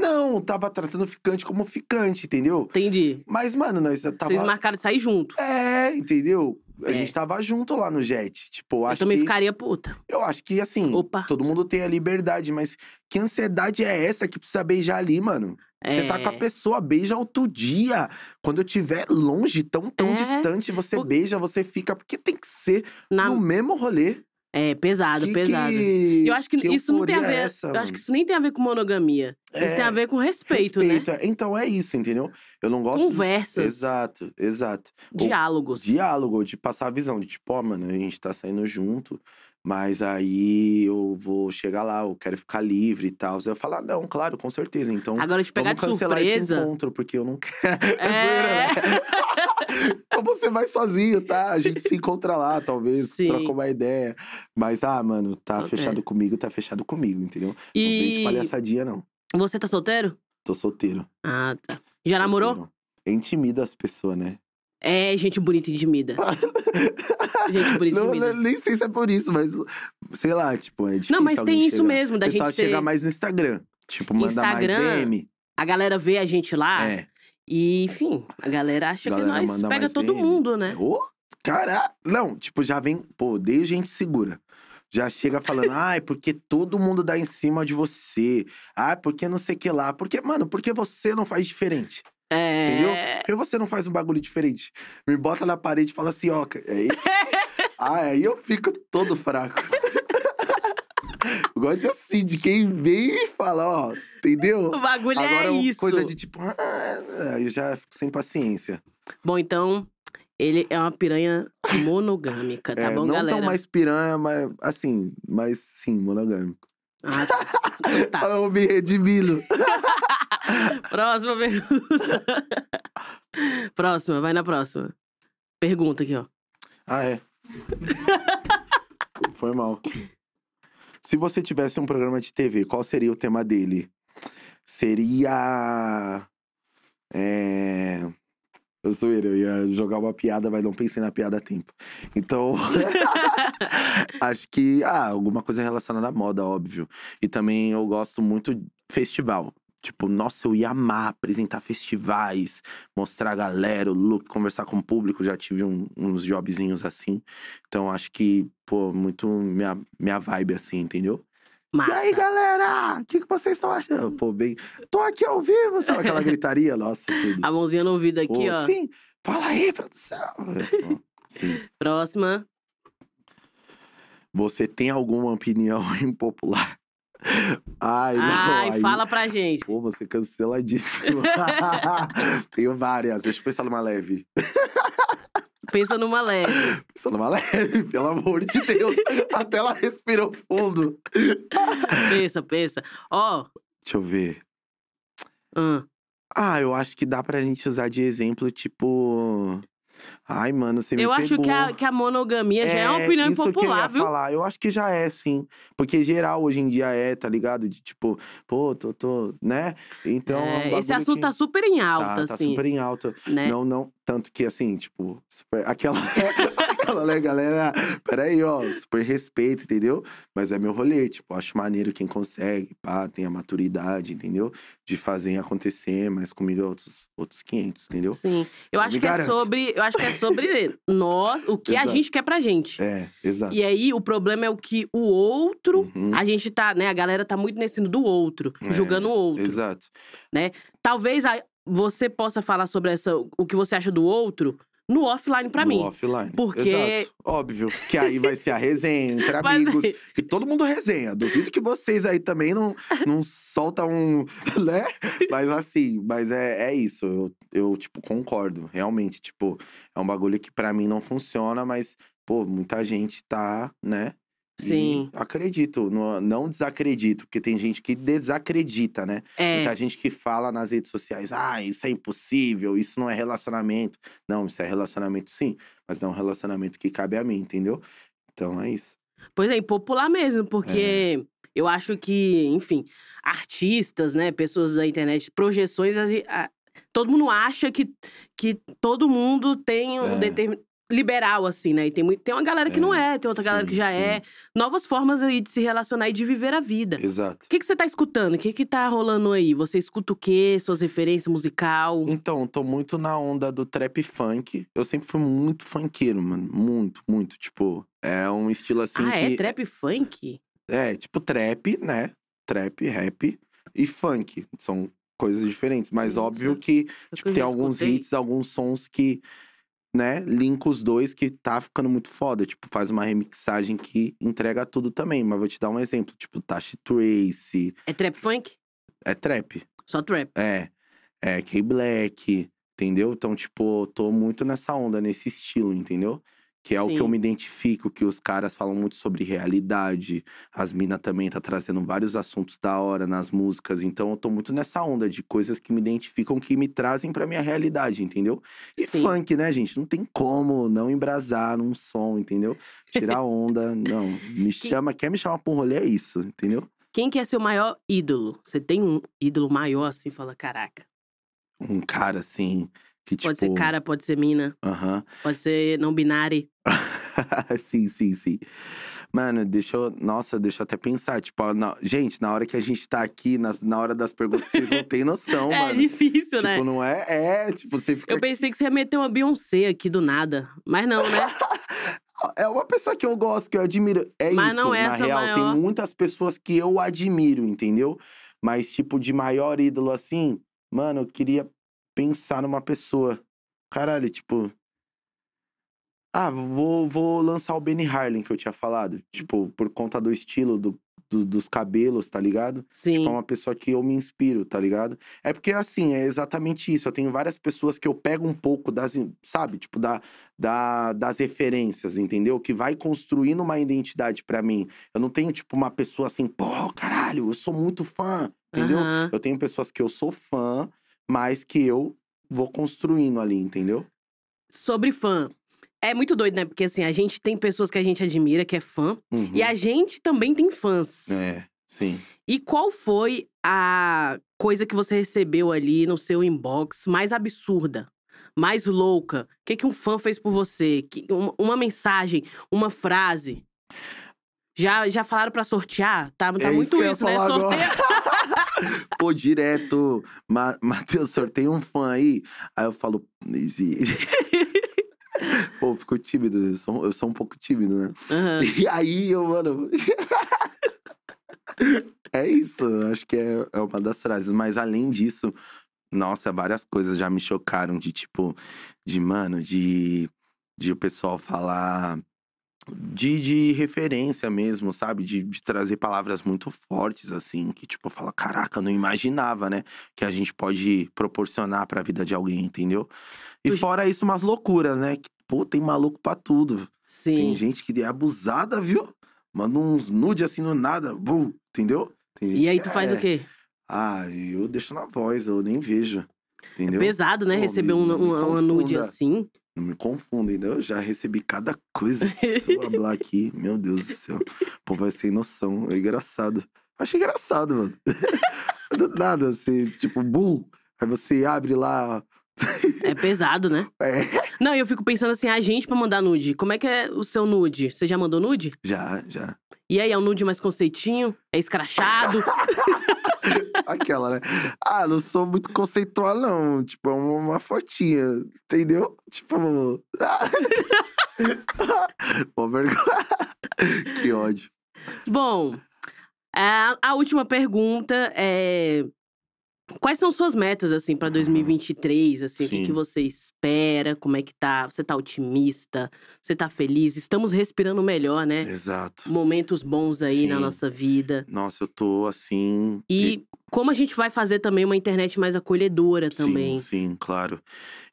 Não, tava tratando o ficante como ficante, entendeu? Entendi. Mas, mano, nós tava. Vocês marcaram de sair junto. É, entendeu? A É. gente tava junto lá no jet. Tipo, eu Eu acho também que. ficaria puta. Eu acho que, assim, Opa. todo mundo tem a liberdade, mas que ansiedade é essa que precisa beijar ali, mano? Você tá com a É. pessoa, beija outro dia. Quando eu estiver longe, tão, tão É. distante, você Por- beija, você fica. Porque tem que ser Na... no mesmo rolê. É, pesado, Que- pesado. que- Eu acho que, isso não tem a ver. é essa, eu acho que isso nem tem a ver com monogamia. Isso É, tem a ver com respeito, né? é. Então é isso, entendeu? Eu não gosto. Conversas, Exato, exato. Ou- diálogos. diálogo, de passar a visão, de tipo, ó, mano, a gente tá saindo junto, mas aí eu vou chegar lá, eu quero ficar livre e tal. Eu falar, não, claro, com certeza. Então, Agora, te pegar vamos de cancelar esse surpresa. encontro, porque eu não quero. É. Ou você vai sozinho, tá? A gente se encontra lá, talvez, Sim. troca uma ideia. Mas, ah, mano, tá Ok. fechado comigo, tá fechado comigo, entendeu? Não vem de E palhaçadia, não. você tá solteiro? Tô solteiro. Ah, tá. Já namorou? solteiro. Intimida as pessoas, né? É, gente bonita e intimida. gente bonita e intimida. não, nem sei se é por isso, mas sei lá, tipo, é difícil Não, mas tem isso chegar- mesmo, da gente ser. chega mais no Instagram. Tipo, manda Instagram, mais DM. A galera vê a gente lá é. E, enfim, a galera acha Galera que nós pega todo DM. mundo, né? Ô, caralho. Não, tipo, já vem, pô, desde gente segura. Já chega falando, ai, porque todo mundo dá em cima de você. Ai, porque não sei o que lá. Porque, mano, porque você não faz diferente. É. Entendeu? Porque você não faz um bagulho diferente. Me bota na parede e fala assim, ó. Aí, ah, aí eu fico todo fraco. Gosto assim, de quem vem e fala, ó, entendeu? O bagulho Agora, é isso. coisa de tipo, ah, eu já fico sem paciência. Bom, então, ele é uma piranha monogâmica, tá É, bom, não galera? tão mais piranha, mas assim, mas sim, monogâmico. Ah, tá. Então tá. Eu me redimindo. Próxima pergunta. próxima, vai na próxima. Pergunta aqui, ó. Ah, é. Foi mal. Se você tivesse um programa de TV, qual seria o tema dele? Seria. É. Eu sou ele, eu ia jogar uma piada, mas não pensei na piada a tempo. Então. acho que. Ah, alguma coisa relacionada à moda, óbvio. E também eu gosto muito de festival. Tipo, nossa, eu ia amar apresentar festivais, mostrar a galera, o look, conversar com o público. Já tive um- uns jobzinhos assim. Então acho que, pô, muito minha, minha vibe assim, entendeu? Massa. E aí, galera? O que, que vocês estão achando? Pô, bem. Tô aqui ao vivo, sabe aquela gritaria? Nossa, tudo. A mãozinha no ouvido aqui, Pô, ó. Sim, fala aí, produção. Sim. Próxima. Você tem alguma opinião impopular? Ai, não. Ai, aí- fala pra gente. Pô, você canceladíssimo. Tenho várias. Deixa eu pensar numa leve. Pensa numa leve. Pensa numa leve, pelo amor de Deus. Até ela respirou fundo. Pensa, pensa. Ó, Deixa eu ver. hum, Ah, eu acho que dá pra gente usar de exemplo, tipo. Ai, mano, você me eu acho que a, pegou. que a monogamia já é uma opinião isso que eu impopular, ia viu? falar. Eu acho que já é, sim. Porque geral hoje em dia é, tá ligado? De tipo, pô, tô, tô, né? Então. é um É, esse assunto que tá super em alta, tá, tá assim. super em alta. né? Não, não, tanto que assim, tipo, super- aquela, fala, né, galera? Peraí, ó, super respeito, entendeu? Mas é meu rolê, tipo, acho maneiro quem consegue, pá, tem a maturidade, entendeu? De fazer acontecer, mas comigo é outros, outros 500, entendeu? Sim. Eu acho Me que é garante. sobre. Eu acho que é sobre nós, o que a Exato. gente quer pra gente. É, exato. E aí, o problema é o que o outro. Uhum. A gente tá, né? A galera tá muito nesse do outro, É, julgando o outro. Exato. Talvez a- você possa falar sobre essa, o que você acha do outro no offline pra no mim. offline. Porque- Exato. Óbvio. Que aí vai ser a resenha entre amigos. Que todo mundo resenha. Duvido que vocês aí também não, não soltam um. né? Mas assim, mas é, é isso. Eu, eu, tipo, concordo. Realmente, tipo, é um bagulho que pra mim não funciona, mas, pô, muita gente tá, né? E Sim. acredito, não, não desacredito, porque tem gente que desacredita, né? É. Muita gente que fala nas redes sociais, ah, isso é impossível, isso não é relacionamento. Não, isso é relacionamento sim, mas não é um relacionamento que cabe a mim, entendeu? Então é isso. Pois é, e popular mesmo, porque eu acho que, enfim, artistas, né, pessoas da internet, projeções, a a- todo mundo acha que, que todo mundo tem um É. determinado. Liberal, assim, né? E tem, muito, tem uma galera que não é, tem outra galera sim, que já sim. é. Novas formas aí de se relacionar e de viver a vida. Exato. O que, que você tá escutando? O que, que tá rolando aí? Você escuta o quê? Suas referências musical? Então, tô muito na onda do trap funk. Eu sempre fui muito funkeiro, mano. Muito, muito. Tipo, é um estilo assim ah, que. é trap funk? É, tipo trap, né? Trap, rap e funk. São coisas diferentes. Mas óbvio que Tipo, tem alguns escutei. hits, alguns sons que, né, linka os dois que tá ficando muito foda. Tipo, faz uma remixagem que entrega tudo também. Mas vou te dar um exemplo. Tipo, Tashi Trace, É trap funk? é trap. Só trap. É, é K-Black, entendeu? Então, tipo, tô muito nessa onda, nesse estilo, entendeu? Que é o que eu Sim. me identifico, que os caras falam muito sobre realidade. As minas também tá trazendo vários assuntos da hora nas músicas. Então, eu tô muito nessa onda de coisas que me identificam, que me trazem pra minha realidade, entendeu? E Sim. funk, né, gente? Não tem como não embrasar num som, entendeu? Tirar onda, não. Me chama, quer me chamar pra um rolê, é isso, entendeu? Quem que é seu maior ídolo? Você tem um ídolo maior assim, fala, caraca. Um cara assim, que tipo... Pode ser cara, pode ser mina, Aham. pode ser não binário. sim, sim, sim. Mano, deixa eu. Nossa, deixa eu até pensar. Tipo, na- gente, na hora que a gente tá aqui, nas- na hora das perguntas, vocês não têm noção, é mano. difícil, tipo, né? não é? É, tipo, você fica. Eu pensei que você ia meter uma Beyoncé aqui do nada. Mas não, né? É uma pessoa que eu gosto, que eu admiro. É Mas isso. não é na real, maior. tem muitas pessoas que eu admiro, entendeu? Mas, tipo, de maior ídolo assim, mano, eu queria pensar numa pessoa. Caralho, tipo. Ah, vou, vou lançar o Benny Harlan que eu tinha falado. Tipo, por conta do estilo, do, do- dos cabelos, tá ligado? Sim. Tipo, é uma pessoa que eu me inspiro, tá ligado? É porque, assim, é exatamente isso. Eu tenho várias pessoas que eu pego um pouco das, sabe? Tipo, da, da, das referências, entendeu? Que vai construindo uma identidade pra mim. Eu não tenho, tipo, uma pessoa assim, pô, caralho, eu sou muito fã, entendeu? Aham. Eu tenho pessoas que eu sou fã, mas que eu vou construindo ali, entendeu? Sobre fã. É muito doido, né? Porque assim, a gente tem pessoas que a gente admira, que é fã. Uhum. E a gente também tem fãs. É, sim. E qual foi a coisa que você recebeu ali no seu inbox mais absurda? Mais louca? O que, que um fã fez por você? Que- uma, uma mensagem, uma frase? Já, já falaram pra sortear? Tá, tá É muito ia isso, né? Sorteio. Pô, direto. Ma Matheus, sorteia um fã aí. Aí eu falo. Pô, fico tímido. Eu sou, eu sou um pouco tímido, né? Aham. E aí eu, mano. é isso. Acho que é, é uma das frases. Mas além disso, nossa, várias coisas já me chocaram. De tipo, de, mano, de, de o pessoal falar. De, de referência mesmo, sabe? De, de trazer palavras muito fortes, assim, que, tipo, fala, caraca, eu não imaginava, né? Que a gente pode proporcionar pra vida de alguém, entendeu? E fora isso, umas loucuras, né? Que, pô, tem maluco pra tudo. Tem Sim. gente que é abusada, viu? Manda uns nude assim no nada, bum, entendeu? Tem E aí tu faz é- o quê? Ah, eu deixo na voz, eu nem vejo. Entendeu? Pesado, né? Pô, Receber uma, me uma, nude assim. Não me confunda, entendeu? Eu já recebi cada coisa. Se eu falar aqui, meu Deus do céu. Pô, vai sem noção. É engraçado. Achei engraçado, mano. Do nada, assim, tipo, bum. Aí você abre lá É pesado, né? É. Não, eu fico pensando assim, a gente pra mandar nude. Como é que é o seu nude? Você já mandou nude? Já, já. E aí, é um nude mais conceitinho? É escrachado? Aquela, né? Ah, não sou muito conceitual, não. Tipo, é uma, uma fotinha, entendeu? Tipo. Pô, vergonha. que ódio. Bom, a, a última pergunta é. Quais são suas metas, assim, pra 2023? Assim, o que, que você espera? Como é que tá? Você tá otimista? Você tá feliz? Estamos respirando melhor, né? Exato. Momentos bons aí na Sim. nossa vida. Nossa, eu tô assim. E como a gente vai fazer também uma internet mais acolhedora também. Sim, sim, claro.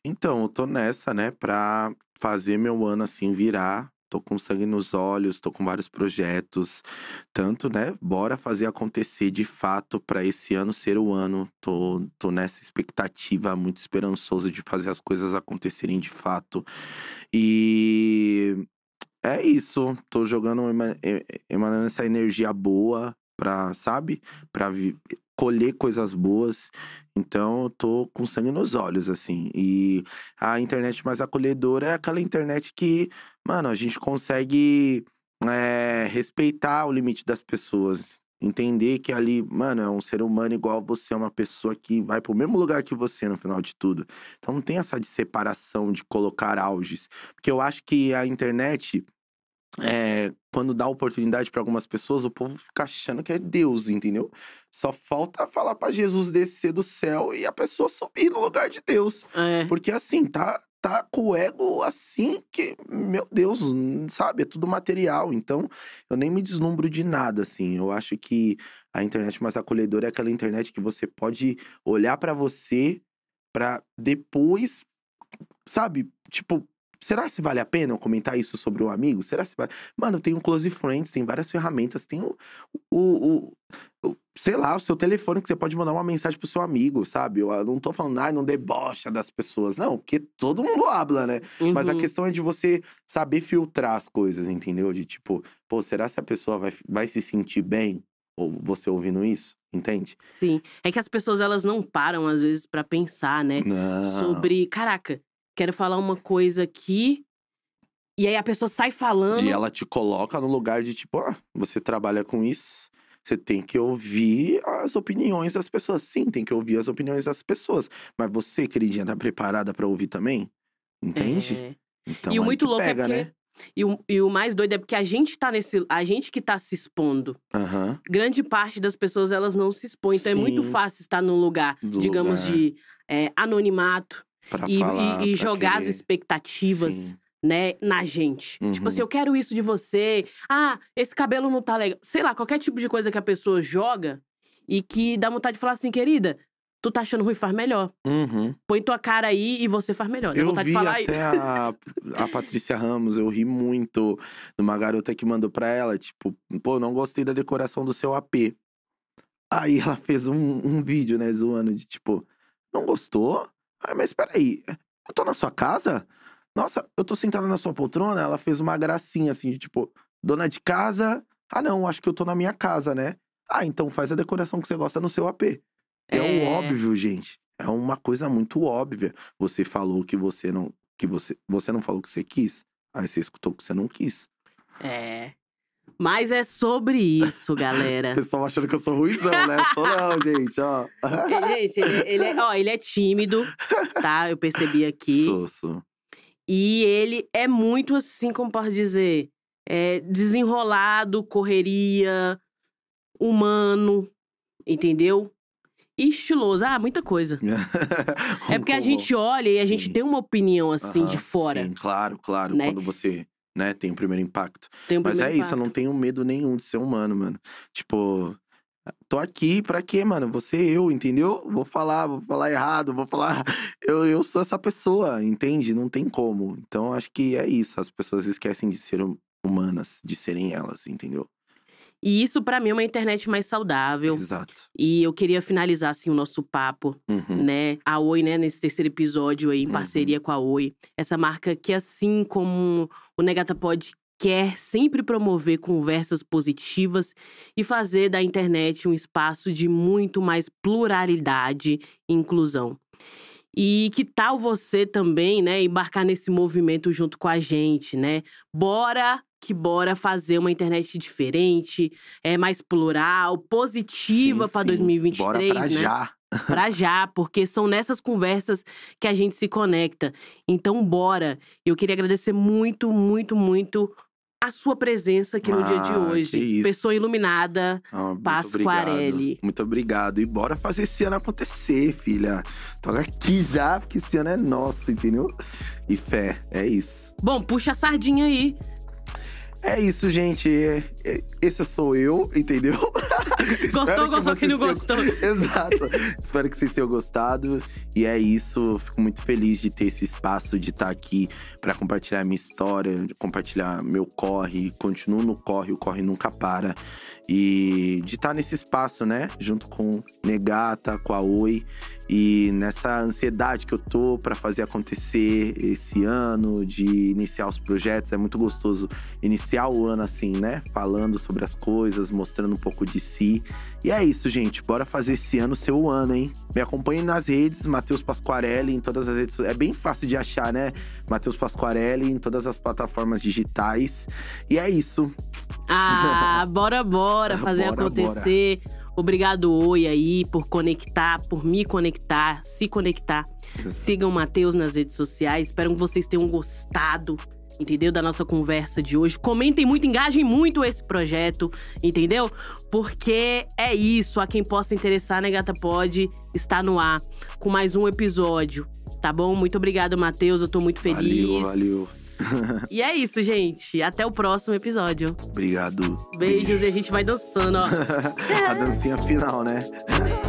Então, eu tô nessa, né, pra fazer meu ano assim virar. Tô com sangue nos olhos, tô com vários projetos. Tanto, né, bora fazer acontecer de fato pra esse ano ser o ano. Tô, tô nessa expectativa, muito esperançoso de fazer as coisas acontecerem de fato. E é isso. Tô jogando, ema- emanando essa energia boa pra, sabe? Pra colher coisas boas. Então, eu tô com sangue nos olhos, assim. E a internet mais acolhedora é aquela internet que, mano, a gente consegue é, respeitar o limite das pessoas. Entender que ali, mano, é um ser humano igual você, é uma pessoa que vai pro mesmo lugar que você no final de tudo. Então não tem essa de separação, de colocar auges. Porque eu acho que a internet, é, quando dá oportunidade para algumas pessoas, o povo fica achando que é Deus, entendeu? Só falta falar para Jesus descer do céu e a pessoa subir no lugar de Deus. É. Porque assim, tá, tá com o ego assim que, meu Deus, sabe? É tudo material. Então, eu nem me deslumbro de nada, assim. Eu acho que a internet mais acolhedora é aquela internet que você pode olhar pra você pra depois, sabe? Tipo, será se vale a pena eu comentar isso sobre um amigo? Será se vale? Mano, tem o Close Friends, tem várias ferramentas, tem o, o, o- o- sei lá, o seu telefone que você pode mandar uma mensagem pro seu amigo, sabe? Eu, não tô falando, ai, não debocha das pessoas. Não, porque todo mundo habla, né? Mas a Uhum. questão é de você saber filtrar as coisas, entendeu? De tipo, pô, será se a pessoa vai, vai se sentir bem? Ou você ouvindo isso? Entende? Sim. É que as pessoas, elas não param, às vezes, pra pensar, né? Não. Sobre, caraca, quero falar uma coisa aqui. E aí a pessoa sai falando. E ela te coloca no lugar de tipo, ah, você trabalha com isso, você tem que ouvir as opiniões das pessoas. Sim, tem que ouvir as opiniões das pessoas. Mas você, queridinha, tá preparada pra ouvir também? Entende? É. Então, e o muito louco pega, é porque. né? E, o, e o mais doido é porque a gente tá nesse. A gente que tá se expondo. Aham. Grande parte das pessoas, elas não se expõem. Então é muito Sim. fácil estar num lugar, Do digamos, lugar. de é, anonimato. E, e- falar, e pra jogar as querer. expectativas. Sim. né, na gente. Tipo Uhum. assim, eu quero isso de você. Ah, esse cabelo não tá legal. Sei lá, qualquer tipo de coisa que a pessoa joga e que dá vontade de falar assim, querida, tu tá achando ruim, faz melhor. Uhum. Põe tua cara aí e você faz melhor. Dá Eu vontade vi de falar até a, a Patrícia Ramos, eu ri muito de uma garota que mandou pra ela, tipo, pô, não gostei da decoração do seu AP. Aí ela fez um, um vídeo, né, zoando de tipo, não gostou? Ah, mas peraí, eu tô na sua casa? Nossa, eu tô sentada na sua poltrona? Ela fez uma gracinha assim, de tipo, dona de casa? Ah, não, acho que eu tô na minha casa, né? Ah, então faz a decoração que você gosta no seu AP. É, É. o óbvio, gente. É uma coisa muito óbvia. Você falou que você não. Que você, você não falou que você quis. Aí você escutou que você não quis. É. Mas é sobre isso, O galera. pessoal achando que eu sou ruizão, né? Sou não, gente, ó. Gente, ele, ele é, ó, ele é tímido, tá? Eu percebi aqui. Sou, sou. E ele é muito assim, como pode dizer, é, desenrolado, correria, humano, entendeu? E estiloso. Ah, muita coisa. É porque a gente olha e a gente Sim. tem uma opinião assim de Aham, fora. Sim, claro, claro. né? Quando você, né, tem o primeiro impacto. Um Mas é primeiro isso, eu impacto. não tenho medo nenhum de ser humano, mano. Tipo, tô aqui pra quê, mano? Você eu, entendeu? Vou falar, vou falar errado, vou falar. Eu, eu sou essa pessoa, entende? Não tem como. Então acho que é isso. As pessoas esquecem de ser hum- humanas, de serem elas, entendeu? E isso pra mim é uma internet mais saudável. Exato. E eu queria finalizar assim o nosso papo, Uhum. né? A Oi, né, nesse terceiro episódio aí, em Uhum. parceria com a Oi. Essa marca que assim como o Negata Pod quer sempre promover conversas positivas e fazer da internet um espaço de muito mais pluralidade e inclusão. E que tal você também, né, embarcar nesse movimento junto com a gente, né? Bora que bora fazer uma internet diferente, é mais plural, positiva para 2023, bora pra né? já. Pra já, porque são nessas conversas que a gente se conecta. Então, bora. Eu queria agradecer muito, muito, muito a sua presença aqui no dia de Ah, hoje. Pessoa iluminada, Ah, muito Pasquarelli. obrigado. Muito obrigado. E bora fazer esse ano acontecer, filha. Toca aqui já, porque esse ano é nosso, entendeu? E fé, é isso. Bom, puxa a sardinha aí. É isso, gente. É- é- Esse sou eu, entendeu? Gostou, gostou, quem não tenham- gostou. Exato. Espero que vocês tenham gostado. E é isso. Fico muito feliz de ter esse espaço, de estar aqui para compartilhar minha história, compartilhar meu corre. Continuo no corre, o corre nunca para. E de estar nesse espaço, né? Junto com Negata, com a Oi. E nessa ansiedade que eu tô para fazer acontecer esse ano, de iniciar os projetos. É muito gostoso iniciar o ano assim, né? Falando sobre as coisas, mostrando um pouco de si. E é isso, gente. Bora fazer esse ano ser o ano, hein? Me acompanhe nas redes, Matheus Pasquarelli, em todas as redes. É bem fácil de achar, né? Matheus Pasquarelli, em todas as plataformas digitais. E é isso. Ah, bora, bora fazer Bora, acontecer. Obrigado, Oi, aí, por conectar, por me conectar, se conectar. Sigam o Matheus nas redes sociais. Espero que vocês tenham gostado, entendeu? Da nossa conversa de hoje. Comentem muito, engajem muito esse projeto, entendeu? Porque é isso. A quem possa interessar, né, Gata Pode, está no ar com mais um episódio. Tá bom? Muito obrigado, Matheus. Eu tô muito feliz. Valeu, valeu. E é isso, gente. Até o próximo episódio. Obrigado. Beijos e a gente vai dançando, ó. a dancinha final, né?